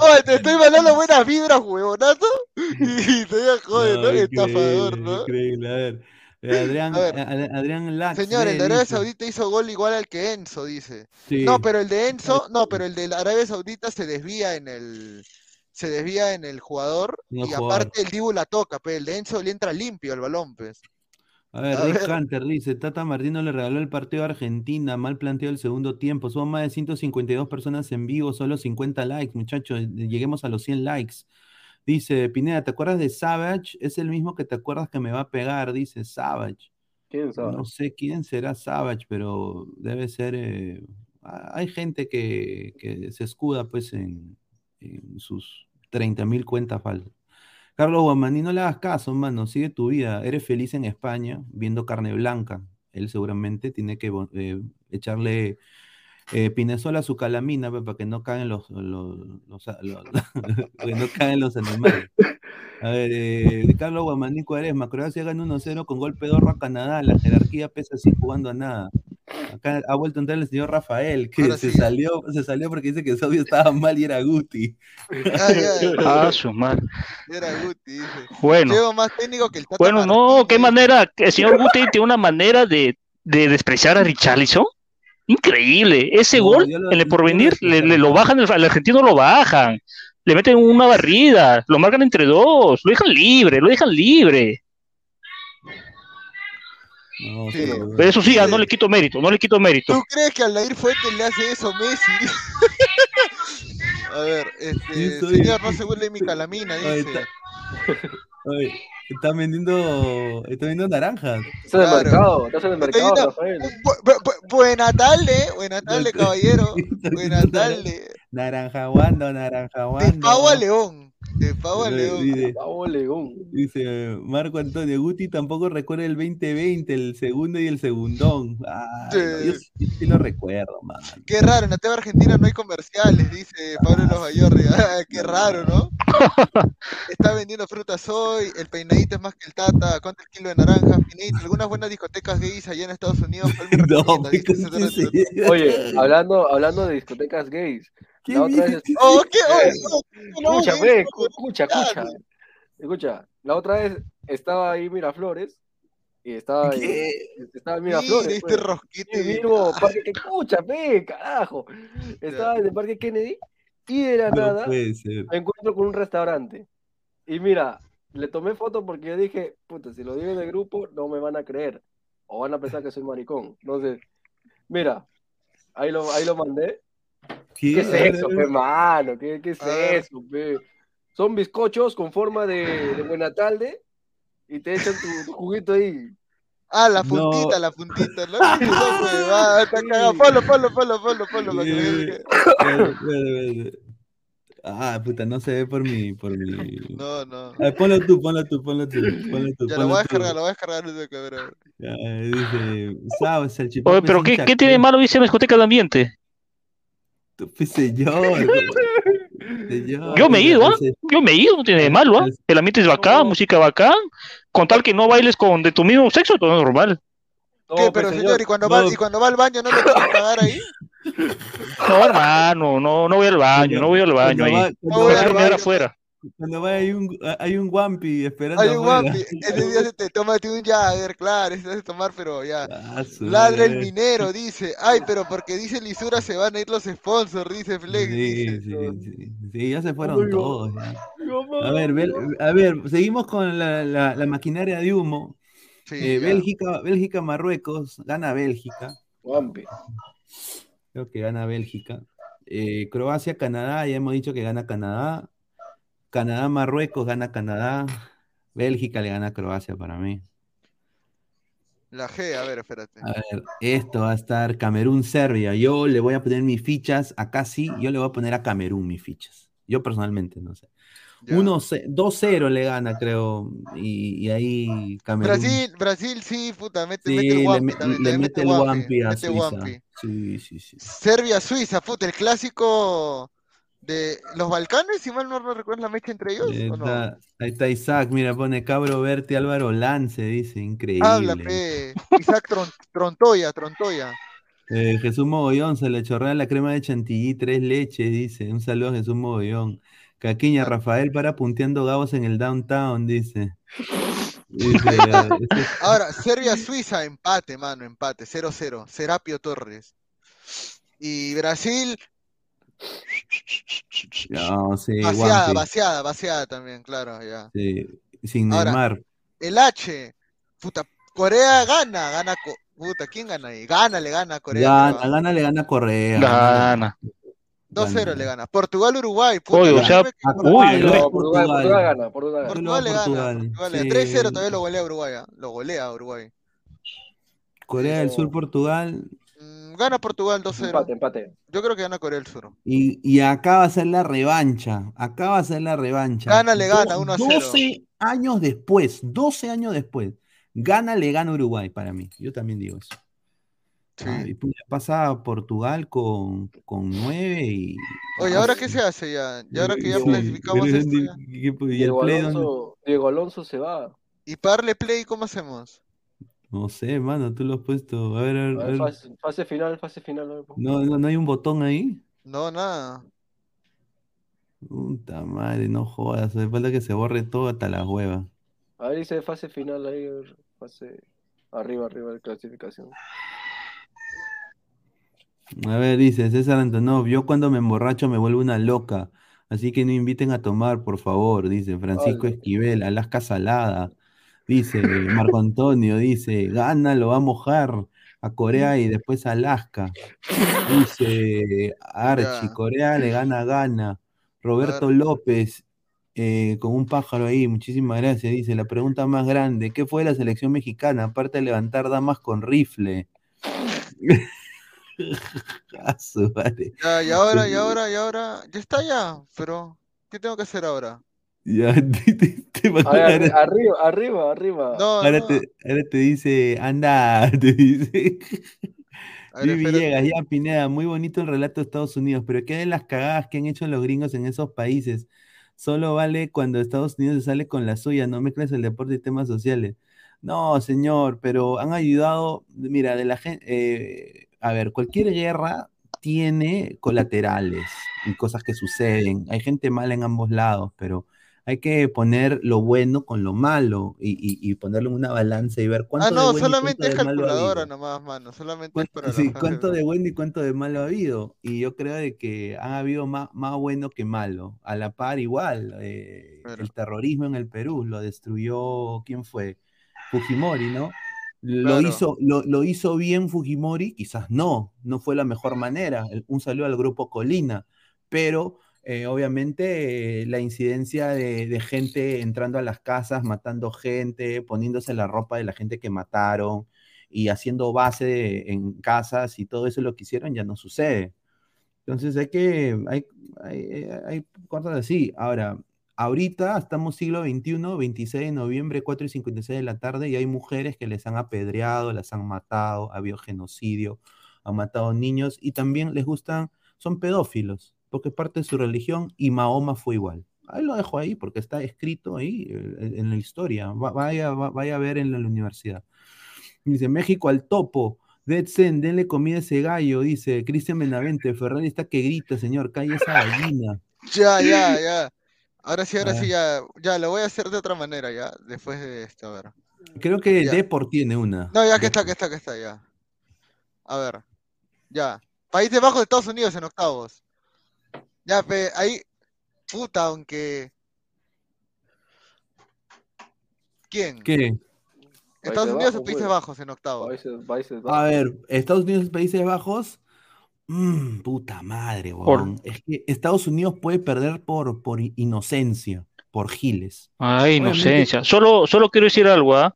Oye, te estoy mandando buenas vibras, huevonazo. Y te voy a joder, ¿no? No, Estafador, ¿no? increíble, a ver. Eh, Adrián, eh, Adrián Lax. Señor, el ve, de Arabia dice. Saudita hizo gol igual al que Enzo, dice. Sí. No, pero el de Enzo, no, pero el de Arabia Saudita se desvía en el se desvía en el jugador y jugador. aparte el Dibu la toca, pero el de Enzo le entra limpio al balón, pues. A ver, A Rick ver. Hunter dice, Tata Martino le regaló el partido a Argentina, mal planteado el segundo tiempo, son más de 152 personas en vivo, solo 50 likes, muchachos, lleguemos a los 100 likes. Dice, Pineda, ¿te acuerdas de Savage? Es el mismo que te acuerdas que me va a pegar, dice Savage. ¿Quién sabe? No sé quién será Savage, pero debe ser... eh, hay gente que, que se escuda pues en, en sus 30 mil cuentas falsas. Carlos Guamaní, no le hagas caso, mano, sigue tu vida. Eres feliz en España viendo carne blanca. Él seguramente tiene que eh, echarle eh, pinesola su calamina pe, para que no caigan los, los, los- los- para que no caigan los animales. A ver, eh, Carlos Guamaní Cuaresma, Croacia gana 1-0 con gol pedorro a Canadá. La jerarquía pesa así jugando a nada. Acá ha vuelto a entrar el señor Rafael, que Ahora se sí. salió, se salió porque dice que el audio estaba mal y era Guti. Ah, ya, Ah, su madre. era Guti, dice. Bueno. Llevo más técnico que el Tata Bueno, no, qué manera, el señor Guti tiene una manera de, de despreciar a Richarlison. Increíble. Ese No, gol, yo lo- en el porvenir, lo- le, le lo bajan, al argentino lo bajan. Le meten una barrida, lo marcan entre dos, lo dejan libre, lo dejan libre. No, Sí. pero- Pero eso sí, ah, no le quito mérito, no le quito mérito. ¿Tú crees que al Nair Fuentes le hace eso Messi? a ver, este, señor, no se vuelve mi calamina, dice. está. Están vendiendo, están vendiendo naranjas. Estás en el Claro. mercado, estás en el Está mercado, yendo- Rafael. Bu- bu- bu- buena tarde, buena tarde, caballero. Buena tarde. Naranja guando, naranja De guando. pavo a león. De Pavo León. Dice, Pavo León. dice, Marco Antonio Guti tampoco recuerda el 2020, el segundo y el segundón. Ay, no, yo, sí- yo sí lo recuerdo, man. Qué raro, en la TV Argentina no hay comerciales, dice Pablo Los Bayorri. Ah, Qué raro, ¿no? Está vendiendo frutas hoy, el peinadito es más que el tata, ¿cuánto el kilo de naranja? Finito, algunas buenas discotecas gays allá en Estados Unidos. ¿cuál me No, Dice eso? Oye, hablando, hablando de discotecas gays. ¿Qué La otra mierda? vez, Oh, ¿qué? No, escucha, güey, escucha, escucha. Escucha, la otra vez estaba ahí Miraflores y estaba ahí, ¿Qué? estaba en Mira, Miraflores. este pues. rosquete. Sí, mismo parque que escucha, ve, carajo. Estaba en el parque Kennedy y de la No nada me encuentro con un restaurante. Y mira, le tomé foto porque yo dije, puta, si lo digo en el grupo no me van a creer. O van a pensar que soy maricón. Entonces, mira, ahí lo, ahí lo mandé. ¿Qué es eso, pe, mano? ¿Qué, qué es A ver. eso, pe? Son bizcochos con forma de, de buena tarde y te echan tu, tu juguito ahí. Ah, la No. puntita, la puntita. ¿no? Está cagado. Polo, polo, polo, polo. Ah, puta, no se ve por mi, por mi. No, no. Ver, ponlo tú, ponlo tú, ponlo tú, ponlo tú. Ya lo voy a tú. descargar, lo voy a descargar. Ya, dice, ¿sabes? El Oye, pero ¿qué, ¿qué tiene malo irse a una discoteca de ambiente? Pues, señor. señor. Yo me he ido, ¿ah? Yo me he ido, no tiene de malo, ¿ah? El ambiente es bacán, música bacán. Con tal que no bailes con de tu mismo sexo, todo normal. No, ¿Qué? pe, Pero señor, señor, ¿y cuando, no. va, ¿y cuando va al baño no le quieren pagar ahí? No, hermano, no, no voy al baño, no voy al baño ahí. No voy mirar baño. afuera. Cuando va hay un, hay un guampi esperando Hay un guapi. Ese día se te tómate un Jagger, claro, ese de tomar, pero ya. Ah, Ladra el minero, dice. Ay, pero porque dice Lisura se van a ir los sponsors, dice Flex. Sí, dice. sí, sí, sí, ya se fueron todos. ya. A ver, Bel- a ver, seguimos con la, la- la maquinaria de humo. Sí, Eh. Bélgica, Bélgica, Marruecos, gana Bélgica. Guampi. Creo que gana Bélgica. Eh, Croacia, Canadá, ya hemos dicho que gana Canadá. Canadá, Marruecos, gana Canadá. Bélgica le gana a Croacia para mí. La G, a ver, espérate. A ver, esto va a estar Camerún, Serbia. Yo le voy a poner mis fichas, acá sí, yo le voy a poner a Camerún mis fichas. Yo personalmente, no sé. Ya. 1-0 2-0 le gana, creo. Y, y ahí Camerún. Brasil, Brasil, sí, puta, mete, Sí, mete el le, Wampi también, le también mete el Wampi, a mete Suiza. Sí, sí, sí. Serbia, Suiza, puta, el clásico de los Balcanes, si mal no recuerdas la mecha entre ellos, Ahí ¿o no? está, ahí está Isaac, mira, pone Cabro Berti Álvaro Lance, dice, increíble. Habla, pe. Isaac Tron- Trontoya, Trontoya. Eh, Jesús Mogollón, se le chorrea la crema de chantilly, tres leches, dice. Un saludo a Jesús Mogollón. Caquiña, Rafael para punteando gabos en el downtown, dice. Dice, Ahora, Serbia, Suiza, empate, mano, empate, 0-0. Serapio Torres. Y Brasil, no, sí, vaciada, vaciada, vaciada también, claro, ya. sí, sin Ahora, Neymar. El H, puta, Corea gana, gana, puta, ¿quién gana ahí? Gana, le gana a Corea. Gana, ¿ah? gana, le gana a Corea. Gana. 2-0 le gana. Portugal, Uruguay, puta, uy, Uruguay, uy. No, Portugal. Portugal, Portugal gana, Portugal gana. Portugal le gana. Portugal, Portugal le sí. gana. 3-0 todavía lo golea Uruguay, lo golea a Uruguay. Corea del. Sur, Portugal. Gana Portugal 2-0. Empate, empate. Yo creo que gana Corea del Sur. Y, y acá va a ser la revancha. Acá va a ser la revancha. Gana, le gana, Do- 1 a 0. 12 años después, 12 años después. Gana, le gana Uruguay para mí. Yo también digo eso. Sí. Ah, y puta, pasa a Portugal con, con 9 y. Oye, ah, ¿ahora sí. qué se hace ya? ¿Y ahora que ya Sí, clasificamos pero esto ¿y- ya? y- y el Diego? Alonso, Diego Alonso se va. ¿Y para darle play cómo hacemos? No sé, mano, tú lo has puesto. A ver, a ver, A a ver, ver. fase, fase final, fase final. a ver, pues. No, no, no hay un botón ahí. No, nada. Puta madre, no jodas. Hace falta que se borre todo hasta las huevas. A ver, dice fase final ahí, a ver, fase arriba, arriba de clasificación. A ver, dice César Antonov, yo cuando me emborracho me vuelvo una loca, así que no inviten a tomar, por favor, dice Francisco. Esquivel, Alaska Salada, dice Marco Antonio, dice, gana, lo va a mojar a Corea y después a Alaska, dice Archie. Corea le gana a Gana, Roberto López, eh, con un pájaro ahí, muchísimas gracias, dice, la pregunta más grande, ¿qué fue la selección mexicana, aparte de levantar damas con rifle? Ya, y ahora, y ahora, y ahora. Ya está ya, pero ¿qué tengo que hacer ahora? Ya, te, te- te mandó A ver, arriba, arriba, arriba. No, ahora no. te, ahora te dice, anda, te dice. Ver. Villegas, ya Pineda, muy bonito el relato de Estados Unidos, pero ¿qué de las cagadas que han hecho los gringos en esos países? Solo vale cuando Estados Unidos se sale con la suya, no mezcles el deporte y temas sociales. No, señor, pero han ayudado, mira, de la gente, a ver, cualquier guerra tiene colaterales y cosas que suceden. Hay gente mala en ambos lados, pero hay que poner lo bueno con lo malo y, y- y ponerlo en una balanza y ver cuánto Ah, de no, bueno y solamente cuánto es de malo ha calculadora habido. nomás, mano. Solamente es ¿Cuánto, para sí, cuánto de- de bueno y cuánto de malo ha habido? Y yo creo de que han habido más, más bueno que malo. A la par igual. eh, Claro. el terrorismo en el Perú lo destruyó, ¿quién fue? Fujimori, ¿no? Lo, Claro. hizo, lo, lo hizo bien Fujimori, quizás no, no fue la mejor manera. Un saludo al grupo Colina, pero eh, obviamente eh, la incidencia de, gente entrando a las casas, matando gente, poniéndose la ropa de la gente que mataron y haciendo base en casas y todo eso lo que hicieron ya no sucede. Entonces hay que, hay, hay, hay cosas así. Ahora, ahorita estamos siglo XXI, 26 de noviembre, 4 y 56 de la tarde, y hay mujeres que les han apedreado, las han matado, ha habido genocidio, han matado niños y también les gustan, son pedófilos, porque es parte de su religión y Mahoma fue igual. Ahí lo dejo ahí porque está escrito ahí eh, en la historia. Va- Vaya, va- vaya a ver en la universidad. Dice México al topo. Dead Zen, denle comida a ese gallo, dice Cristian Benavente. Ferrari está que grita, señor, calle esa gallina. Ya, ya, ya. Ahora sí, ahora sí, ver. ya. Ya, lo voy a hacer de otra manera, ya. Después de esto, a ver. Creo que Ya. Deport tiene una. No, ya que está, que está, que está, ya. A ver. Ya. Países Bajos de Estados Unidos en octavos. Ya, pe, ahí. Puta, aunque. ¿Quién? ¿Qué? ¿Estados Países Unidos o Bajos, Países pues. Bajos en? Países, países A ver, Estados Unidos, Países Bajos. Mm, puta madre, Por- weón. Es que Estados Unidos puede perder por, por inocencia, por giles. Ay, Obviamente- inocencia. Solo, solo quiero decir algo, ¿ah?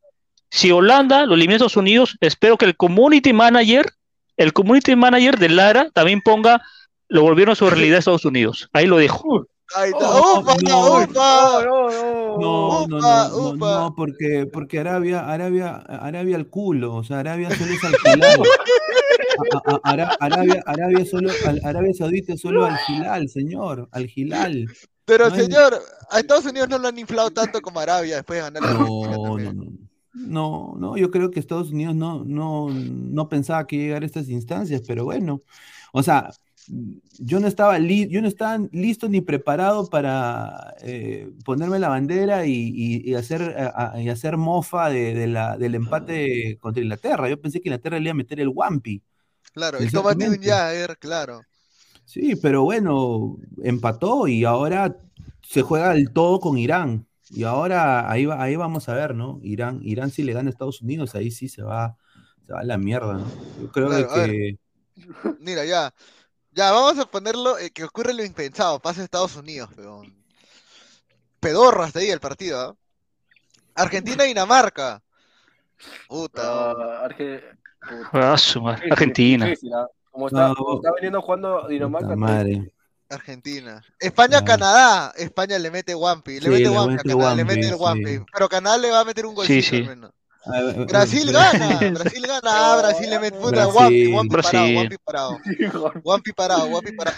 Si Holanda lo elimina a Estados Unidos, espero que el community manager, el community manager de Lara también ponga lo volvieron a su realidad a Estados Unidos. Ahí lo dejo. Ahí está. Oh, ¡Upa! no. ¡Upa! No, no, No, no, Upa, no, no, upa. no, porque, porque Arabia, Arabia, Arabia al culo, o sea, Arabia solo es alquilar. A- a- a- Ara- Arabia, Arabia solo, Arabia Saudita solo al Gilal, señor, al Gilal. Pero No hay- señor, a Estados Unidos no lo han inflado tanto como Arabia después de ganar la No, no, no. No, no, yo creo que Estados Unidos no, no, no pensaba que llegar a estas instancias, pero bueno, o sea, yo no estaba, li- yo no estaba listo ni preparado para eh, ponerme la bandera y, y- y hacer, a- y hacer mofa de, de la, del empate contra Inglaterra. Yo pensé que Inglaterra le iba a meter el Wampi. Claro, y tómate un. Jagger, claro. Sí, pero bueno, empató y ahora se juega el todo con Irán. Y ahora ahí, va, ahí vamos a ver, ¿no? Irán, Irán si le gana a Estados Unidos, ahí sí se va, se va a la mierda, ¿no? Yo creo Claro, que Mira, ya. Ya, vamos a ponerlo eh, que ocurre lo impensado. Pasa a Estados Unidos, peón. Pedorro hasta ahí el partido, ¿ah? Argentina-Dinamarca. Puta. Arge- difícil, Argentina. difícil. Como está, No, como está veniendo jugando Dinamarca. madre. Argentina. España-Canadá. España le mete Wampi. Le Sí, mete le Wampi a Canadá. Le mete el sí. Wampi. Pero Canadá le va a meter un Sí, golcito sí. al menos. Brasil gana. Brasil gana. Ah, Brasil le mete puta. Wampi, Wampi parado. Wampi parado. Wampi parado. Wampi parado.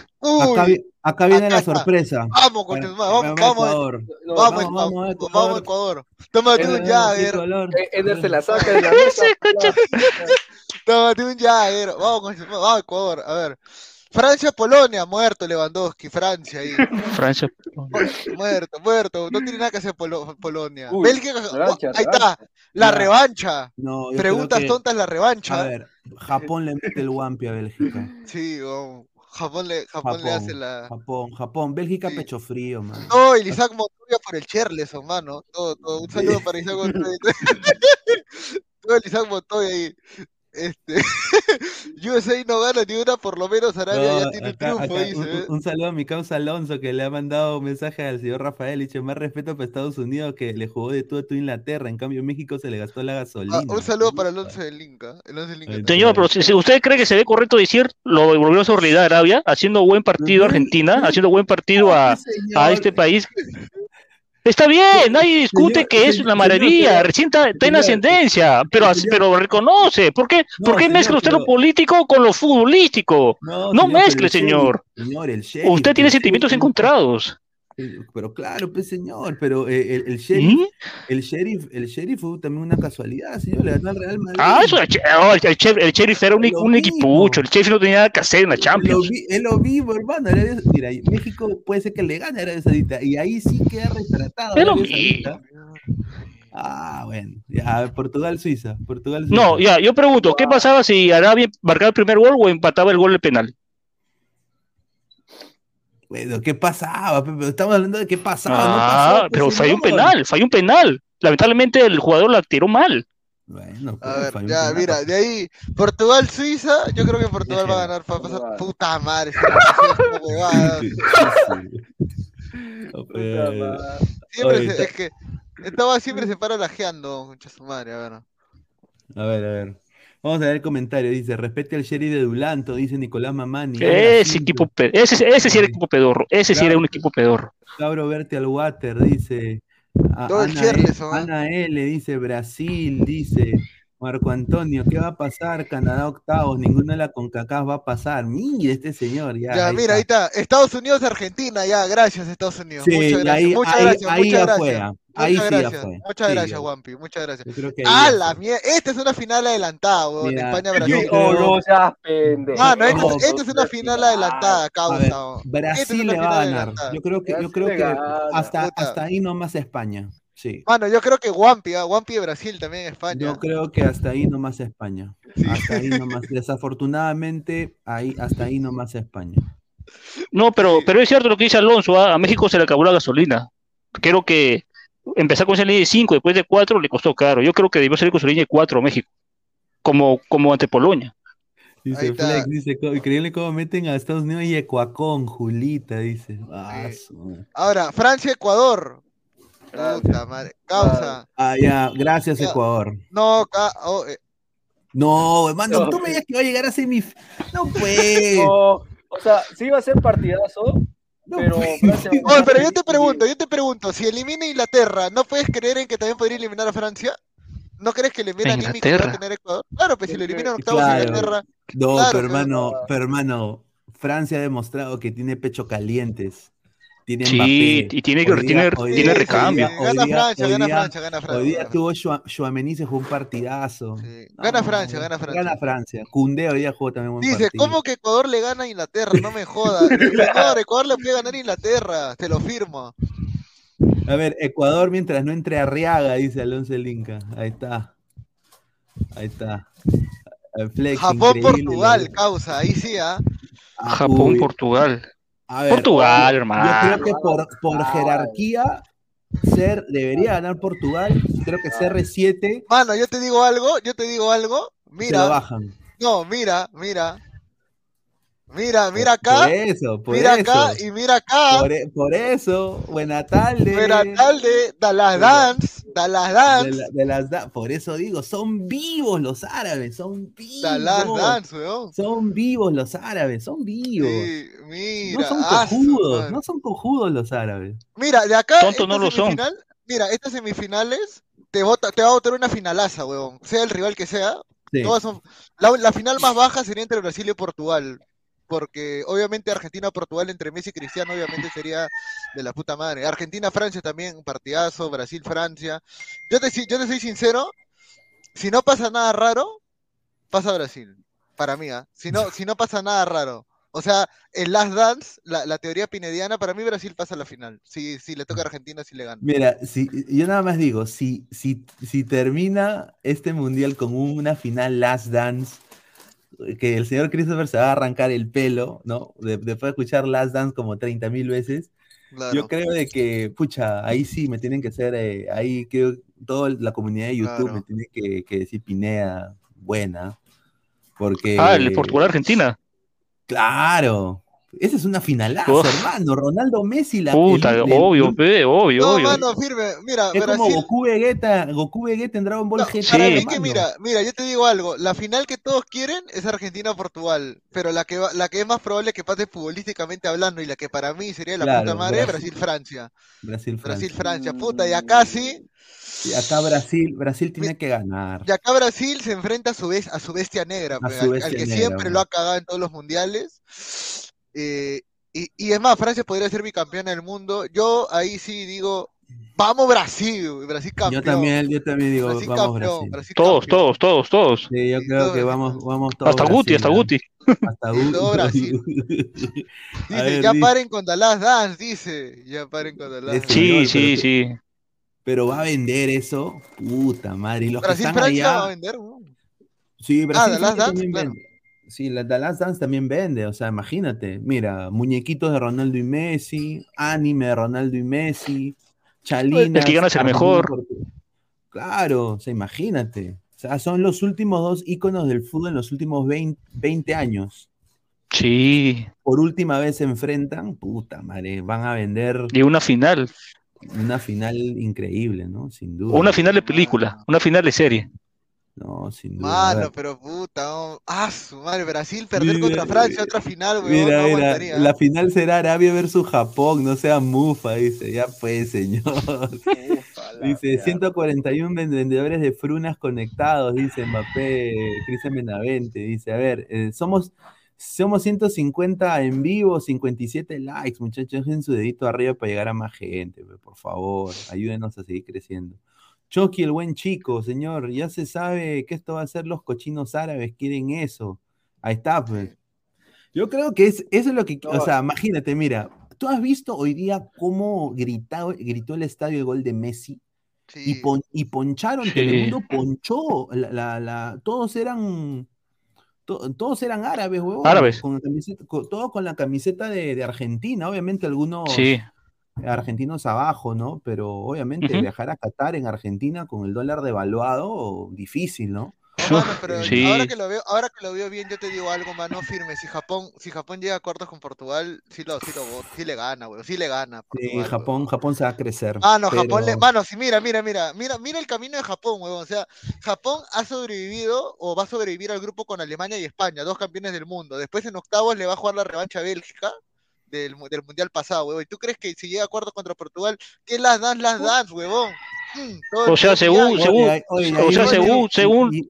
Acá, Uy. acá viene acá la está. sorpresa. Vamos, coño, Vamos, vamos, vamos, vamos, Ecuador. Vamos, vamos, Ecuador. vamos, Vamos, Ecuador. Tómate un Jagger. Ecuador. Eh, Eder se la saca de la mesa. Tómate un Jagger. Vamos, vamos, Ecuador. A ver. Francia-Polonia, muerto Lewandowski, Francia ahí. Francia. Muerto, muerto. No tiene nada que hacer Polo- Polonia. Uy, Bélgica, revancha, ahí está. La revancha. No, Preguntas que- tontas, la A revancha. ver, Japón le mete el Wampi a Bélgica. Sí, vamos. Japón le, Japón le hace la. Japón, Japón, Bélgica Sí. pecho frío, man. No, el Isaac Montoya por el Cherles, mano. Todo, todo. Un saludo para Isaac Montoya. todo el Isaac Montoya ahí. Este. USA no gana ni una, por lo menos Arabia No, ya tiene acá- triunfo, acá, dice. un, ¿eh? un saludo a mi causa Alonso que le ha mandado un mensaje al señor Rafael. Dice: Más respeto para Estados Unidos que le jugó de tú a tú a Inglaterra. En cambio, México se le gastó la gasolina. Ah, un saludo para el 11 del Inca. El 11 del Inca Ay. Señor, pero si, si usted cree que se ve correcto decir lo volvió a su realidad Arabia, haciendo buen partido a Argentina, haciendo buen partido a, a este país. Está bien, nadie discute Señor- que es una maravilla, recién está, en ascendencia, pero, señor. pero reconoce. ¿Por qué, No, ¿por qué señor, mezcla usted pero- lo político con lo futbolístico? No, mezcle, señor. sheriff- Usted tiene sentimientos encontrados. Eh, Pero claro, pues señor, pero eh, el, el sheriff, ¿Mm? el sheriff, el sheriff fue también una casualidad, señor, le ganó al Real Madrid. Ah, eso, el, oh, el, sheriff era un, un equipucho, el sheriff no tenía nada que hacer en la Lo Champions. vi- es lo mismo, hermano. Mira, México puede ser que le gane a Arabia Saudita y ahí sí queda retratado. Saudita. Ah, bueno. Ya, Portugal, Suiza. Portugal, Suiza. No, ya, yo pregunto, ¿qué pasaba si Arabia marcaba el primer gol o empataba el gol de penal? Bueno, ¿qué pasaba? Estamos hablando de qué pasaba. no Ah, pasó, pues, pero falló un penal, falló un penal. Lamentablemente el jugador la tiró mal. Bueno, A pues, ver, falló un ya, penal. mira, de ahí, Portugal, Suiza, yo creo que Portugal va a ganar. pa- Puta madre. Sí, Puta madre. Siempre Oye, se, es que estaba siempre se para lajeando, mucha su madre, a ver. A ver, a ver. Vamos a ver el comentario. Dice, respete al sheriff de Dulanto, dice Nicolás Mamani. Ese equipo, pe- ese, ese sí era equipo pedorro, ese sí era un equipo pedorro. Cabro Verte al Water, dice. A- Todo el Ana, Cherleson, ¿eh? Ana L, dice Brasil, dice Marco Antonio, ¿qué va a pasar? Canadá octavos, ninguno de la CONCACAF va a pasar. Mire este señor, ya. Ya, mira, ahí está. Estados Unidos, Argentina, ya, gracias, Estados Unidos. Sí, muchas gracias, ahí- muchas ahí- gracias, ahí muchas gracias. ahí muchas sí gracias, fue. muchas Sí, gracias. Wampi, muchas gracias. ¡Ah, la mierda! Esta es una final adelantada, weón, Mira, España-Brasil. yo Oh, no seas pendejo. Mano, esta, No, esta es una final adelantada, A ver, causa. es Brasil le va a ganar. adelantada. Yo creo que, yo creo que hasta, hasta ahí nomás España. Sí. Mano, yo creo que Wampi, ah, Wampi de Brasil también España. Yo creo que hasta ahí nomás España. Sí. Hasta ahí nomás. Desafortunadamente, ahí, hasta ahí nomás España. No, pero, pero es cierto lo que dice Alonso, ¿ah? a México se le acabó la gasolina. Creo que empezar con esa línea de 5 después de 4 le costó caro. Yo creo que debió salir con su línea de 4 a México, como, como ante Polonia. Dice. Flex, dice, "Co- increíble cómo meten a Estados Unidos y Ecuacón, Julita, dice. Ah, Sí. Ahora, Francia-Ecuador. Gracias. Puta madre. Causa. Ah, ya, gracias Ya. Ecuador. No, ca- oh, eh, No, hermano, No. tú me digas que va a llegar a semif... No puede. No, o sea, sí iba a ser partidazo, no pero. Francia- Oye, pero yo te pregunto, yo te pregunto, si elimina Inglaterra, ¿no puedes creer en que también podría eliminar a Francia? ¿No crees que envío ¿A anímico que va a tener Ecuador? Claro, pues si lo eliminan octavos Claro. Inglaterra, No, Claro, pero- hermano, pero hermano, Francia ha demostrado que tiene pecho calientes. Tiene Sí, Mbappé. y tiene, Hoy día- tiene, hoy tiene recambio. hoy día- gana hoy día- Francia, hoy gana Francia, gana Francia. Hoy día gana Chua- Chouameni, se jugó un partidazo. Sí. Gana Francia, gana Francia. Gana Francia. Cundé hoy día jugó también un Dice, partido. ¿cómo que Ecuador le gana a Inglaterra? No me jodas. Señor, Ecuador le puede ganar a Inglaterra, te lo firmo. A ver, Ecuador mientras no entre Arriaga, dice Alonso el Inca. Ahí está. Ahí está. Flex, Japón, Portugal, causa, ahí sí, ¿ah? Ah, Japón, uy. Portugal. A ver, Portugal, Yo hermano. creo que por, por jerarquía, ser, debería ganar Portugal. Creo que CR7 Mano, yo te digo algo, yo te digo algo. se lo Mira, bajan. no, mira, mira. Mira, mira Por acá, eso, por mira eso. acá y mira acá. Por, e- por eso, buena tarde. Mira, tal de Dallas Dance, De, la- de las da- por eso digo, son vivos los árabes, son vivos. Dallas Dance, weón. Son vivos los árabes, son vivos. Sí, no mira, son ah, su cojudos, madre. no son cojudos los árabes. Mira, de acá, Tontos esta no lo son. mira, estas semifinales te, vota, te va a votar una finalaza, weón. Sea el rival que sea, Sí. todas son. La, la final más baja sería entre Brasil y Portugal. Porque obviamente Argentina-Portugal entre Messi y Cristiano, obviamente sería de la puta madre. Argentina-Francia también, partidazo. Brasil-Francia. Yo te, yo te soy sincero, si no pasa nada raro, pasa Brasil. Para mí, ¿ah? si, no, si no pasa nada raro. O sea, el Last Dance, la, la teoría pinediana, para mí Brasil pasa a la final. Si, si le toca a Argentina, si le gana. Mira, si, yo nada más digo, si, si, si termina este mundial con una final Last Dance, que el señor Christopher se va a arrancar el pelo, ¿no? De- después de escuchar Last Dance como 30 mil veces, Claro. yo creo de que, pucha, ahí sí me tienen que hacer, eh, ahí creo, toda la comunidad de YouTube Claro. me tiene que, que decir Pinea buena, porque... Ah, el de Portugal-Argentina. Claro, Esa es una finalaza, Uf. hermano. Ronaldo Messi, la Puta, el- el- obvio, pe, obvio, No, obvio. mano, firme. Mira, Es como Brasil. Goku Vegeta, Goku Vegeta en Dragon Ball No, GT. para Sí. mí que mira, mira, yo te digo algo, la final que todos quieren es Argentina-Portugal, pero la que va- la que es más probable que pase futbolísticamente hablando y la que para mí sería la Claro, puta madre, Brasil. Brasil-Francia. Brasil, Francia. Brasil-Francia, puta, y acá sí, Y acá Brasil, Brasil tiene que ganar. y acá Brasil se enfrenta a su vez a su bestia negra, A su al, bestia al que negra, siempre lo ha cagado en todos los mundiales. Eh, y, y es más, Francia podría ser bicampeona del mundo. Yo ahí sí digo, vamos Brasil, Brasil campeón. Yo también, yo también digo, Brasil vamos campeón, Brasil. Brasil Todos, campeón. todos, todos, todos. Sí, yo Sí, creo que Brasil. vamos, vamos todos. Hasta Guti, hasta Brasil, Guti. Hasta Guti. todo Brasil. Dice, ver, ya dice, paren con Last Dance, dice. Ya paren con Ese Dance. Sí, señor, sí, pero- sí. Pero va a vender eso, puta madre. Y los que Brasil, están Francia va a vender. ¿no? sí, Brasil Francia Dance, también claro. Sí, la The Last Dance también vende, o sea, imagínate, mira, muñequitos de Ronaldo y Messi, anime de Ronaldo y Messi, Chalinas. El que gana es el mejor. Claro, o sea, imagínate. O sea, son los últimos dos íconos del fútbol en los últimos 20, 20 años. Sí. Por última vez se enfrentan, puta madre, van a vender Y una final. una final increíble, ¿no? Sin duda. Una final de película. Una final de serie. No, sin duda. Mano, pero puta. no. Ah, su madre. Brasil perder Mira, contra Francia, otra final, weón. Mira, no mira, la final será Arabia versus Japón, no sea mufa, dice, ya pues, señor. Dice, mierda. 141 ven- vendedores de frunas conectados, dice Mbappé, Cristian Benavente, dice, a ver, eh, somos, somos 150 en vivo, 57 likes, muchachos, dejen su dedito arriba para llegar a más gente, por favor, ayúdenos a seguir creciendo. Chucky, el buen chico, señor, ya se sabe que esto va a ser los cochinos árabes, quieren eso. Ahí está, pues. Yo creo que es, eso es lo que, o sea, imagínate, mira, ¿tú has visto hoy día cómo gritado, gritó el estadio el gol de Messi? Y, Sí. pon- y poncharon, Sí. Telemundo ponchó, la, la- la- todos eran, to- todos eran árabes, huevón, Árabes. con la camiseta, con- todos con la camiseta de, de Argentina, obviamente algunos Sí. Argentinos abajo, ¿no? Pero obviamente viajar a Qatar en Argentina con el dólar devaluado, difícil, ¿no? No, mano, pero Sí. ahora que lo veo, ahora que lo veo bien, yo te digo algo, mano, firme. Si Japón, si Japón llega a cuartos con Portugal, sí lo, sí lo, sí le gana, weón. Sí le gana. Sí, Japón. Japón se va a crecer. Ah, no, Japón le. Mano, sí, mira, mira, mira, mira, mira el camino de Japón, huevón. O sea, Japón ha sobrevivido o va a sobrevivir al grupo con Alemania y España, dos campeones del mundo. Después en octavos le va a jugar la revancha a Bélgica del, del mundial pasado, huevón. ¿Y tú crees que si llega a acuerdo contra Portugal, qué las dan, las dan, huevón? Mm, O sea, según- ya, según- Oye, oye, o sea, según- según- y-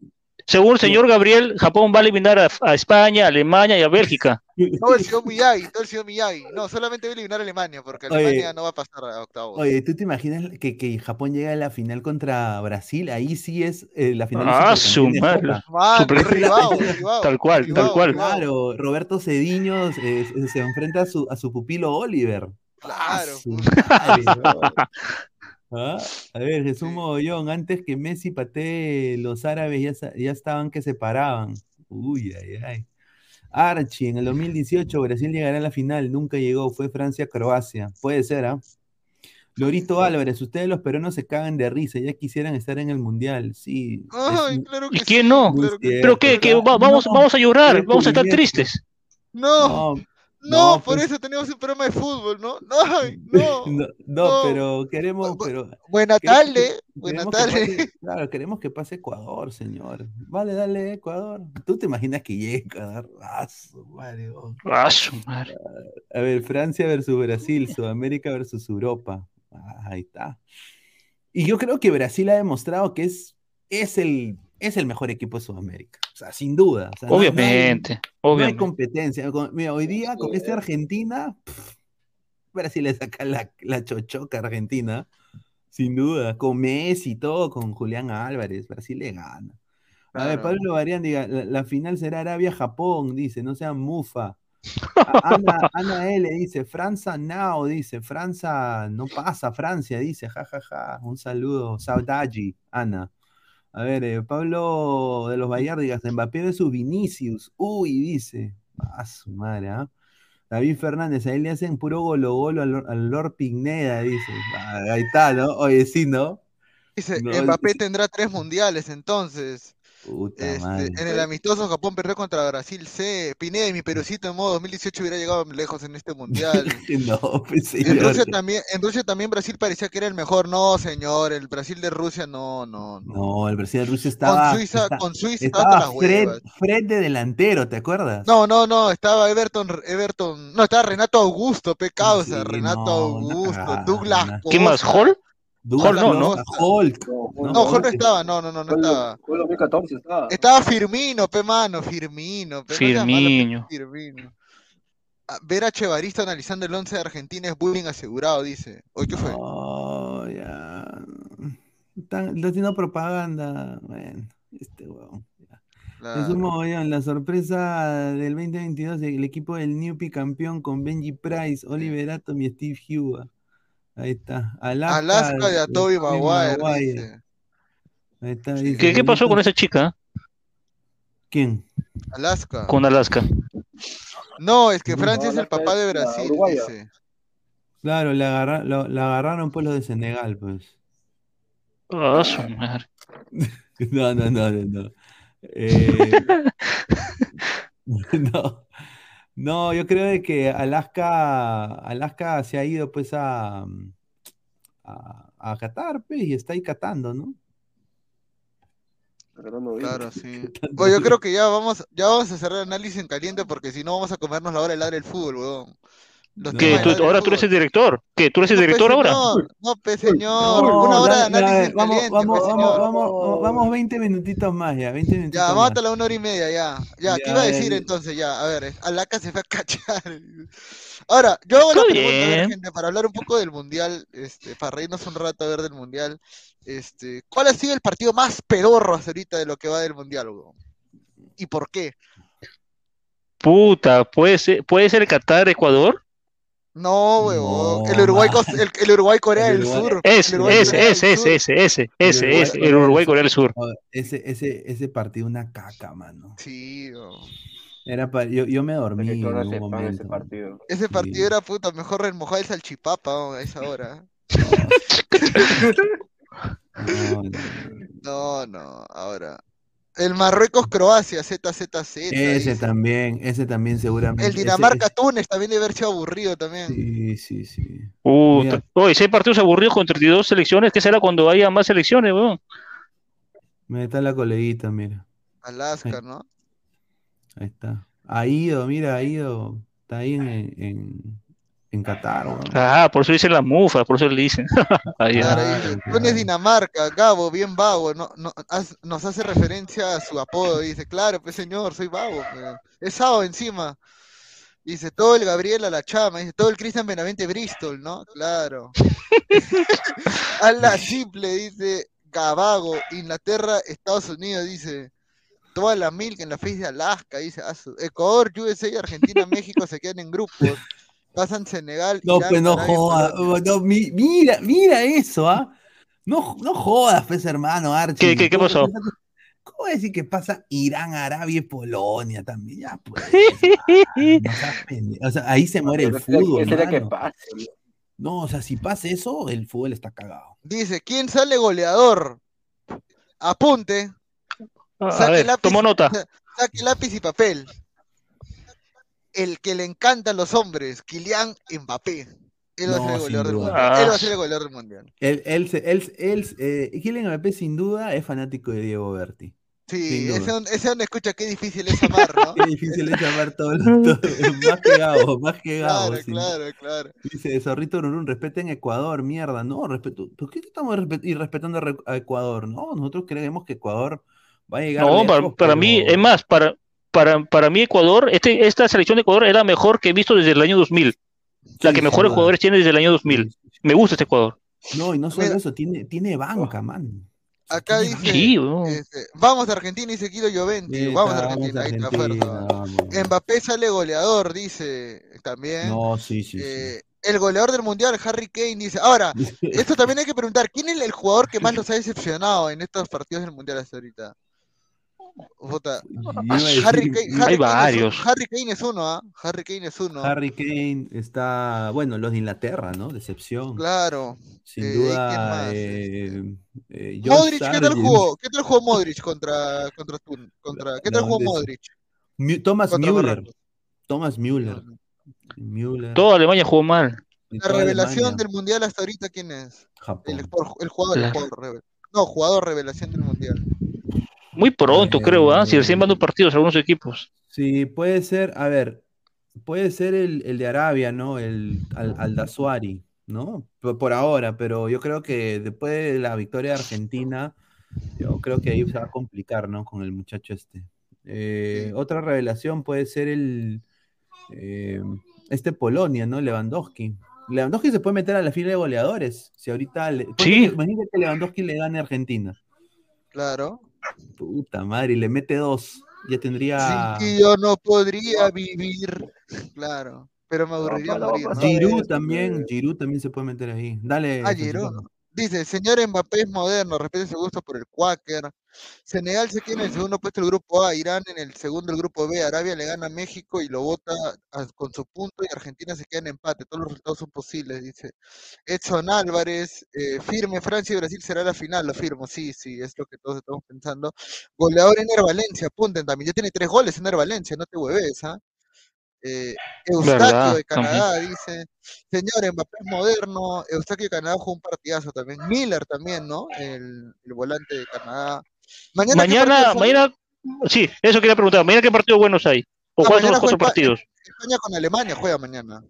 Según el señor Gabriel, Japón va a eliminar a, a España, a Alemania y a Bélgica. Todo el señor Miyagi, todo el señor Miyagi. No, solamente va a eliminar a Alemania, porque Oye. Alemania no va a pasar a octavos. Oye, ¿tú te imaginas que, que Japón llega a la final contra Brasil? Ahí sí es eh, la final. Ah, su madre. Tal cual, ribao, tal cual. ribao. Claro, Roberto Cediño eh, se- enfrenta a su, a su pupilo Oliver. ¡Ah, Claro, su madre! ¿Ah? A ver, Jesús Sí. Mogollón, antes que Messi patee, los árabes ya, ya estaban que se paraban. Uy, ay, ay. Archie, en el 2018 Brasil llegará a la final, nunca llegó, fue Francia-Croacia. Puede ser, ¿ah? Lorito Álvarez, ustedes los peruanos se cagan de risa, ya quisieran estar en el Mundial. Sí. Ay, es- claro ¿Y que quién sí, no? claro que. ¿Pero qué? ¿Qué? Va- vamos, No, vamos a llorar, vamos a estar tristes. No, No, no, no, por pues- eso tenemos un programa de fútbol, ¿no? No, no. no, no, no. pero queremos, pero Buena tarde, buena que tarde. pase- claro, queremos que pase Ecuador, señor. Vale, dale, Ecuador. ¿Tú te imaginas que llegue Ecuador? Su madre, oh. Su madre. A ver, Francia versus Brasil, Sudamérica versus Europa. Ah, ahí está. Y yo creo que Brasil ha demostrado que es, es, el, es el mejor equipo de Sudamérica. O sea, sin duda. O sea, no- no hay- Obviamente, no hay obviamente. competencia. Con- Mira, hoy día con este Argentina, pff, Brasil le saca la, la chochoca a Argentina, sin duda. Con Messi y todo, con Julián Álvarez, Brasil le gana. A ver. Pablo Varián diga, la, la final será Arabia-Japón, dice, no sea mufa. Ana, Ana L dice, Franza now, dice, Franza no pasa, Francia, dice, jajaja, un saludo, saudade, Ana. A ver, eh, Pablo de los Bayardigas, Mbappé de su Vinicius, uy, dice, a su madre, ¿ah? David Fernández, ahí le hacen puro golo golo al, al Lord Pigneda, dice, Ah, ahí está, ¿no? Oye, sí, ¿no? Dice, No, Mbappé tendrá tres mundiales, entonces. Puta Este, madre. en el amistoso Japón perdió contra Brasil C. Pineda y mi Perucito en modo 2018 hubiera llegado lejos en este mundial. No, pues, En. Rusia también, en Rusia también Brasil parecía que era el mejor. No, señor, el Brasil de Rusia no, no, no. No, el Brasil de Rusia estaba. con Suiza, está- con Suiza estaba Fred. Fred de delantero, ¿te acuerdas? No, no, no, estaba Everton, Everton, no, estaba Renato Augusto, pe causa, Sí, Renato no, Augusto, Douglas ¿Qué más? ¿Hall? Hall no, ¿no? Hulk. No, No, estaba, no, no, no, no estaba. Fue el 2014, estaba. Estaba Firmino, pe mano, Firmino, pe, Firmino. Firmino. Ver a Chevarista analizando el 11 de Argentina es bullying asegurado, dice. Oye, ¿qué fue? No, ya. Están está haciendo propaganda. Bueno, este huevón. Claro. Es un mogollón. La sorpresa del 2022, el equipo del Newpi campeón con Benji Price, Oliver Atom y Steve Hua. Ahí está. Alaska, Alaska de a Toby Maguire. Ahí está, ¿Qué, qué pasó con esa chica? ¿Quién? Alaska. Con Alaska. No, es que No, Francia es el papá de Brasil, dice. Claro, la, agarra- lo- la agarraron pues los de Senegal, pues. Ah, su madre. No, no, no, no, no. Eh, no. No, yo creo de que Alaska, Alaska se ha ido pues a, a, a Qatar, pues, y está ahí catando, ¿no? Claro, sí. Yo creo que ya vamos, ya vamos a cerrar el análisis en caliente porque si no vamos a comernos la hora de ladre el fútbol, weón. Los No. ¿Qué? temas de ¿Tú- ladre el ahora tú eres el director. ¿Qué? ¿Tú eres el No, pe, director ahora? señor, no, pe, señor. No, Una hora de análisis vamos, caliente, vamos, pe, vamos, señor. vamos, vamos 20 minutitos más ya, 20 minutitos Ya, mátala una hora y media, ya. Ya, ¿qué iba a decir eh. entonces? Ya, a ver, Alaca se fue a cachar. Ahora, yo hago la pregunta, a ver, gente, para hablar un poco del Mundial, este, para reírnos un rato a ver del Mundial, este, ¿cuál ha sido el partido más pedorro hasta ahorita de lo que va del Mundial? ¿Y por qué? Puta, ¿puede ser, puede ser Qatar-Ecuador? No, weón. No, el Uruguay, el, el Uruguay Corea El del Sur. Ese, El Uruguay, ese, ese, ese, ese, ese, El ese, Uruguay, ese, el Uruguay Sur. Corea del Sur. Ese, ese, ese partido una caca, mano. Sí. Era pa- yo, yo me dormí en un ese momento. partido. Ese partido Sí. era puta, mejor remojado el salchipapa a esa hora. No. no, ahora. El Marruecos-Croacia, ZZZ. Ese dice. también, ese también seguramente. El ese- Dinamarca-Túnez también debe haber sido aburrido también. ese- sí, sí, sí. Oye, si hay partidos aburridos con 32 selecciones, ¿qué será cuando haya más selecciones, weón? Mira, está la coleguita, mira. Alaska, ¿no? Ahí está. Ha ido, mira, ha ido. Está ahí en, en, en Qatar. Ah, por eso dicen la mufa, por eso le dicen. Ahí, Claro, ah. ahí. Túnez, Dinamarca, Gabo, bien vago, no, no, nos hace referencia a su apodo, dice, claro, pues señor, soy vago, pues. es sábado encima. Dice, todo el Gabriel a la chama, dice, todo el Cristian Benavente Bristol, ¿no? Claro. a la simple, dice, Gabago, Inglaterra, Estados Unidos, dice, toda la milk en la face de Alaska, dice, Ecuador, USA, Argentina, México se quedan en grupos, pasan Senegal, No, Irán, pues no Arabia, jodas. No, mi- mira, mira eso, ¿ah? No, no jodas, pues, hermano, Archie. ¿Qué- qué- qué ¿Cómo- pasó? ¿Cómo decir que pasa Irán, Arabia y Polonia también? Ya, pues. o sea, ahí se muere el ¿Qué será- fútbol, qué será que pase? No, o sea, si pasa eso, el fútbol está cagado. Dice, ¿quién sale goleador? Apunte, A saque ver, lápiz, tomo nota. saque lápiz y papel. El que le encantan los hombres, Kylian Mbappé. Él va a No, ser el goleador del mundial. Él va a Ah, ser el goleador del mundial. Él, él, él, él, eh, Kylian Mbappé sin duda es fanático de Diego Berti. Sí, ese, donde- ese donde escucha qué difícil es amar, ¿no? Qué difícil es llamar todo, todo- más que Gabo, más que Gabo. Claro, sí. claro, claro. Dice Zorrito Rurún, respeten Ecuador, mierda. No, respeto. ¿Por qué estamos respe- y respetando a a Ecuador? No, nosotros creemos que Ecuador va a llegar No, para, para pero- mí, es más, para, para, para mí Ecuador, este, esta selección de Ecuador era mejor que he visto desde el año 2000. La Sí, que mejores jugadores tiene desde el año 2000. Me gusta este Ecuador. No, y no solo Mira. eso, tiene, tiene banca, man. Acá dice, Sí, este, vamos a Argentina, dice Guido Joventi. banca. Vamos a Vamos Argentina, ahí está vamos. Mbappé sale goleador, dice también. No, sí, sí, sí. Eh, el goleador del mundial, Harry Kane, dice. Ahora, esto también hay que preguntar: ¿quién es el jugador que más los ha decepcionado en estos partidos del mundial hasta ahorita? Harry Kane, Harry Hay Kane es varios. Harry Kane es uno, ¿ah? Harry Kane es uno. Harry Kane está, bueno, los de Inglaterra, ¿no? Decepción. Claro. Sin Eh, ¿quién duda. eh, eh, ¿qué tal jugó? ¿Qué tal jugó Modric contra contra Tun- contra ¿Qué tal No, jugó de- Modric? Thomas Müller. Thomas Müller. Müller. Toda Alemania jugó mal. La revelación Alemania, del mundial hasta ahorita quién es? Japón. El, el jugador, el jugador revel- No, jugador revelación del mundial. Muy pronto, Eh, creo, ¿ah? Si recién van dos partidos algunos equipos. Sí, puede ser, a ver, puede ser el, el de Arabia, ¿no? El al, Aldasuari, ¿no? Por, por ahora, pero yo creo que después de la victoria de Argentina, yo creo que ahí se va a complicar, ¿no? Con el muchacho este. Eh, otra revelación puede ser el eh, este Polonia, ¿no? Lewandowski. Lewandowski se puede meter a la fila de goleadores. Si ahorita le, Sí. imagínate que Lewandowski le gane a Argentina. Claro. Puta madre, y le mete dos. Ya tendría. Sin yo no podría vivir. Claro. Pero me aburriría no a morir. ¿no? Giroud eso, también. Giroud también se puede meter ahí. Dale. Ah. Giroud. Dice, señor Mbappé es moderno, respete su gusto por el Quaker. Senegal se queda en el segundo puesto del grupo A, Irán en el segundo del grupo B, Arabia le gana a México y lo vota con su punto y Argentina se queda en empate. Todos los resultados son posibles, dice. Edson Álvarez, eh, firme, Francia y Brasil será la final, lo firmo, sí, sí, es lo que todos estamos pensando. Goleador Ener Valencia, apunten también, ya tiene tres goles Ener Valencia, no te hueves, ¿ah? Eustaquio Verdad, de Canadá dice, señor Mbappé es moderno, Eustaquio de Canadá jugó un partidazo también, Miller también, ¿no? El, el volante de Canadá. Mañana, ¿qué Mañana, sí, eso quería preguntar. Mañana qué partidos buenos hay. ¿O Ah, cuáles son los cuatro partidos? España con Alemania juega mañana.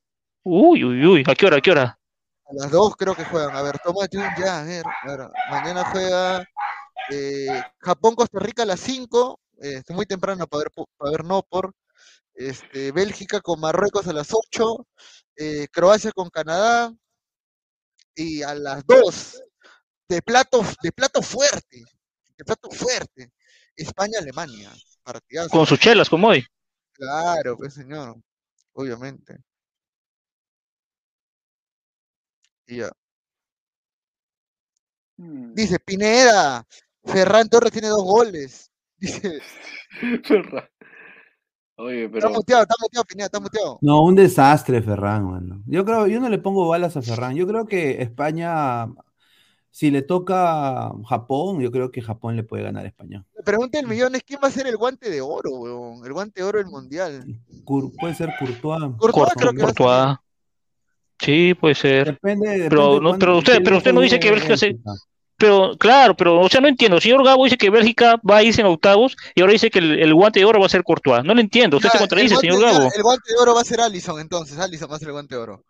Uy, uy, uy. ¿A qué hora? ¿A qué hora? A las dos creo que juegan. A ver, un ya, a ver. a ver, Mañana juega eh, Japón-Costa Rica a las 5. es muy temprano para ver, para ver no por. Este, Bélgica con Marruecos a las 8. eh, Croacia con Canadá. Y a las 2. De plato, de plato fuerte. De plato fuerte. España-Alemania. Partidazo. Con sus chelas, como hoy. Claro, pues señor. Obviamente. Y ya. Mm. Dice Pineda, Ferran Torres tiene dos goles. Dice, Ferran. Oye, está pero muteado, está muteado, Pineda, está muteado. No, un desastre, Ferran, mano. Yo creo, yo no le pongo balas a Ferran. Yo creo que España, si le toca Japón, yo creo que Japón le puede ganar a España. La pregunta del millón es quién va a ser el guante de oro, weón. El guante de oro del mundial. Cur- puede ser Courtois. Courtois Cort- creo que va a ser. Courtois. Sí, puede ser. Depende, depende Pero no- pero usted- quién pero usted no dice que Bélgica se- Bélgica. Pero, claro, pero, o sea, no entiendo. El señor Gabo dice que Bélgica va a irse en octavos y ahora dice que el, el guante de oro va a ser Courtois. No lo entiendo. Usted Ya, se el contradice, guante- señor ya, Gabo. El guante de oro va a ser Allison, entonces. Allison va a ser el guante de oro.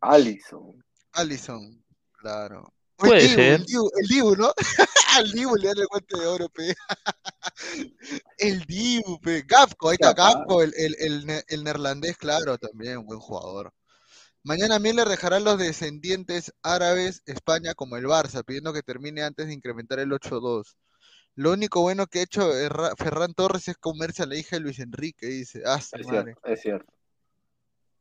Allison. Allison, claro. O Puede el Dibu, ser. El Dibu, el Dibu, ¿no? Al Dibu le dan el guante de oro, pe. El Dibu, pe. Gapco, ahí está. Gapco, el, el, el, ne- el neerlandés, claro, también, buen jugador. Mañana Miller dejará a los descendientes árabes España como el Barça, pidiendo que termine antes de incrementar el 8-2. Lo único bueno que ha hecho Erra- Ferran Torres es comerse a la hija de Luis Enrique, dice. Ah, Es madre. cierto, es cierto.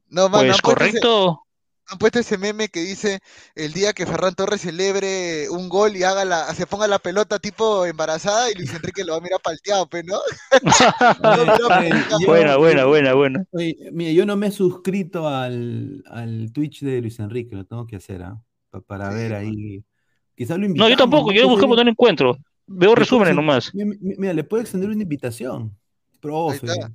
No, mano, Pues ese- correcto. Han puesto ese meme que dice el día que Ferran Torres celebre un gol y haga la, se ponga la pelota tipo embarazada y Luis Enrique lo va a mirar palteado, pues, ¿no? No, no, Buena, buena, buena, buena. Oye, mire, yo no me he suscrito al, al Twitch de Luis Enrique, lo tengo que hacer, ¿ah? Pa- para Sí, ver ahí. Quizás lo No, invitamos. yo tampoco. ¿no? Yo busqué, pero no lo encuentro. Veo resúmenes nomás. mi- mi- Mira, le puedo extender una invitación. Profe. está.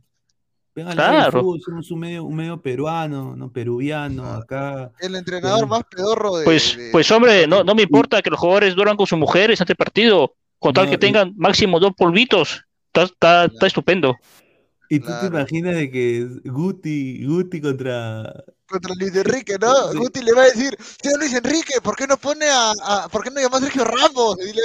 Claro. fútbol, somos un medio, un medio peruano, no peruviano, Claro. acá. El entrenador Pero- más pedorro de. Pues, de- pues hombre, no, no me importa que los jugadores duerman con sus mujeres ante el partido, con tal No, que y- tengan máximo dos polvitos. Está, está, está estupendo. Y tú te imaginas de que Guti, Guti contra. Contra Luis Enrique, ¿no? Sí. Guti le va a decir, señor Luis Enrique, ¿por qué no pone a, a- ¿por qué no llama a Sergio Ramos? Y, le-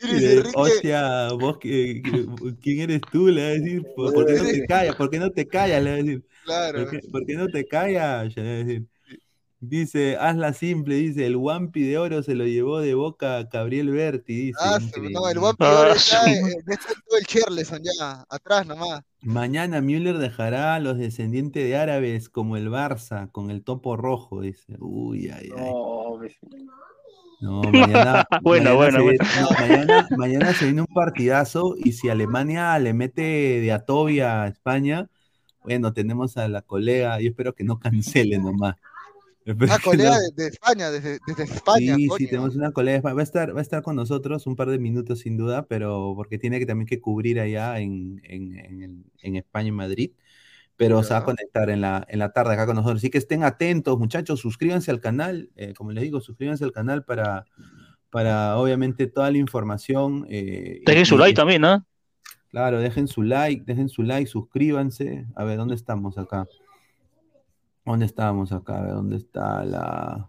y y Luis de, Enrique, Hostia, vos, ¿quién eres tú? Le va a decir, ¿por, por qué no te callas? ¿Por qué no te callas? Le va a decir. claro. ¿Por qué, por qué no te callas? Le va a decir. Dice, hazla simple, dice, el Wampi de oro se lo llevó de boca a Gabriel Berti, dice. Ah, su- increíble. no, el buen Ah, peor está, eh, ya está todo el Cherleson ya, atrás nomás. Mañana Müller dejará a los descendientes de árabes como el Barça, con el topo rojo, dice. Uy, ay, ay. No, mañana, Buena, mañana buena, se buena. viene- no, mañana, mañana se viene un partidazo y si Alemania le mete de Atovia a España, bueno, tenemos a la colega, yo espero que no cancele nomás. Ah, colega no- de, de España, desde, desde España. Sí, coño. sí, tenemos una colega, va a estar, va a estar con nosotros un par de minutos sin duda, pero porque tiene que también que cubrir allá en, en, en España, en Madrid, pero se va a conectar en la, en la tarde acá con nosotros. Así que estén atentos, muchachos, suscríbanse al canal, eh, como les digo, suscríbanse al canal para, para obviamente toda la información. eh, y- Dejen su y- like también, ¿ah? Claro, dejen su like, dejen su like, suscríbanse. A ver, ¿dónde estamos acá? ¿Dónde estamos acá? ¿dónde está la...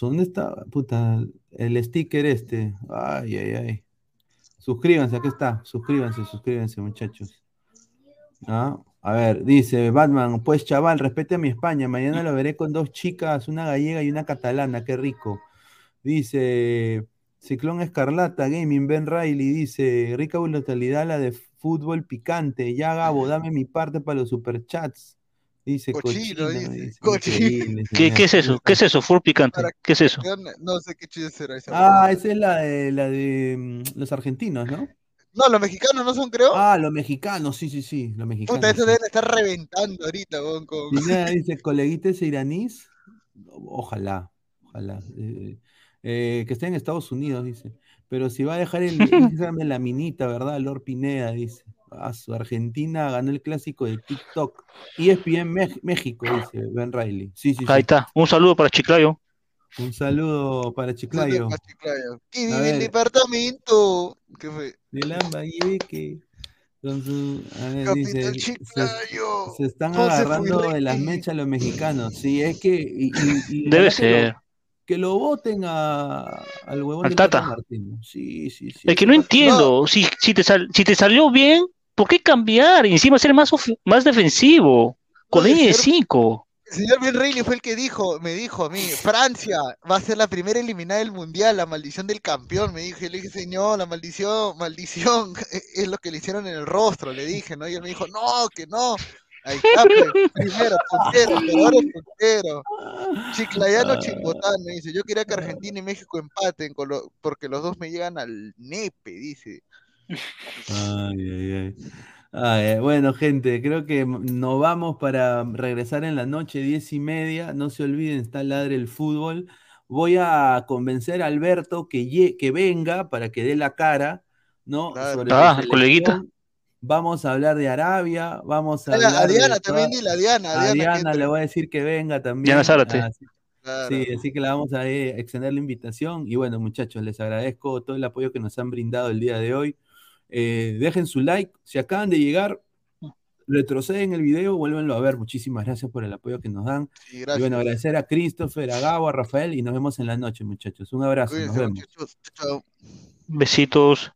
¿Dónde está? Puta, el sticker este. Ay, ay, ay. Suscríbanse, aquí está. Suscríbanse, suscríbanse, muchachos. ¿Ah? A ver, dice Batman, pues chaval, respete a mi España. Mañana lo veré con dos chicas, una gallega y una catalana, qué rico. Dice Ciclón Escarlata, Gaming, Ben Riley, dice, rica brutalidad la de fútbol picante. Ya Gabo, dame mi parte para los superchats. Dice Cochino, cochino. dice, dice, cochino. increíble, ¿Qué, qué es eso? ¿Qué es eso? Full picante. ¿Qué es eso? No, sé qué chiste será esa. Ah, esa es la de, la de mm, los argentinos, ¿no? No, los mexicanos no son, creo. Ah, los mexicanos, sí, sí, sí, los mexicanos. Puta, estos sí. deben estar reventando ahorita, weón, con... Pineda dice, coleguitas iraníes. Ojalá, ojalá. eh, eh, que esté en Estados Unidos, dice. Pero si va a dejar el la minita, ¿verdad? Lord Pineda, dice. Ah, su Argentina ganó el clásico de TikTok. E ESPN Mex- México, dice Ben Riley. Sí, sí, Ahí sí. está. Un saludo para Chiclayo. Un saludo para Chiclayo. ¿Qué A vive el departamento? ¿Qué fue? De Lambayeque. Con su, a ver, Capital dice, se, Chiclayo. se están José agarrando de las mechas los mexicanos. Sí, es que. y- y- y Debe ojalá que lo- ser. que lo voten a, al huevón Al del Tata. Sí, sí, sí. Es que no entiendo. Si, si, te sal- si te salió bien, ¿por qué cambiar? Y encima ser más, más defensivo. Con línea de señor- 5. El señor Ben Reilly fue el que dijo, me dijo a mí, Francia va a ser la primera eliminada del mundial, la maldición del campeón, me dijo, y le dije, señor, la maldición, maldición, es lo que le hicieron en el rostro, le dije, ¿no? Y él me dijo, no, que no. Ahí está, primero, puntero, ahora es puntero. Chiclayano Chimbotán, me dice, yo quería que Argentina y México empaten, con lo- porque los dos me llegan al nepe, dice. Ay, ay, ay. Ay, ay, bueno, gente, creo que nos vamos para regresar en la noche, diez y media. No se olviden, está Ladre el Fútbol. Voy a convencer a Alberto que, que venga para que dé la cara, ¿no? Claro. Ah, coleguita. Vamos a hablar de Arabia, vamos a A, la- a hablar de Diana toda- también, dile a Diana, a a Diana, Diana le voy a decir que venga también. Diana Zárate. Ah, sí. Claro. Sí, así que le vamos a eh, extender la invitación. Y bueno, muchachos, les agradezco todo el apoyo que nos han brindado el día de hoy. Dejen su like. Si acaban de llegar, retroceden el video, vuélvenlo a ver. Muchísimas gracias por el apoyo que nos dan. Y bueno, agradecer a Christopher, a Gabo, a Rafael y nos vemos en la noche, muchachos. Un abrazo. Nos vemos. Besitos.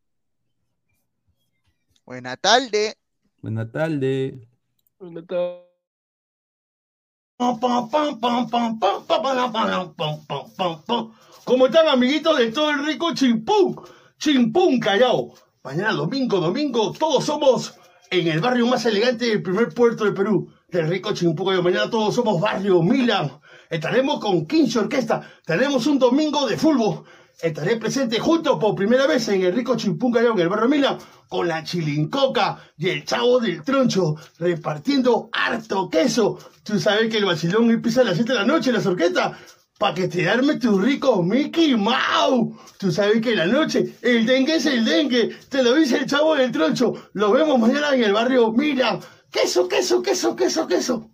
Buena tarde. Buena tarde. Buena tarde. ¿Cómo están amiguitos de todo el rico chimpún? Chimpún callao. Mañana domingo, domingo, todos somos en el barrio más elegante del primer puerto de Perú, del rico Chimpún Callao. Mañana todos somos barrio Milan. Estaremos con 15 orquesta. Tenemos un domingo de fútbol. Estaré presente junto por primera vez en el rico Chimpún Callao, en el barrio Milan, con la chilincoca y el chavo del troncho, repartiendo harto queso. Tú sabes que el vacilón empieza a las 7 de la noche en las orquestas. Que te arme tu rico Mickey Mouse. Tú sabes que la noche el dengue es el dengue. Te lo dice el chavo del troncho. Lo vemos mañana en el barrio Milan. Queso, queso, queso, queso, queso.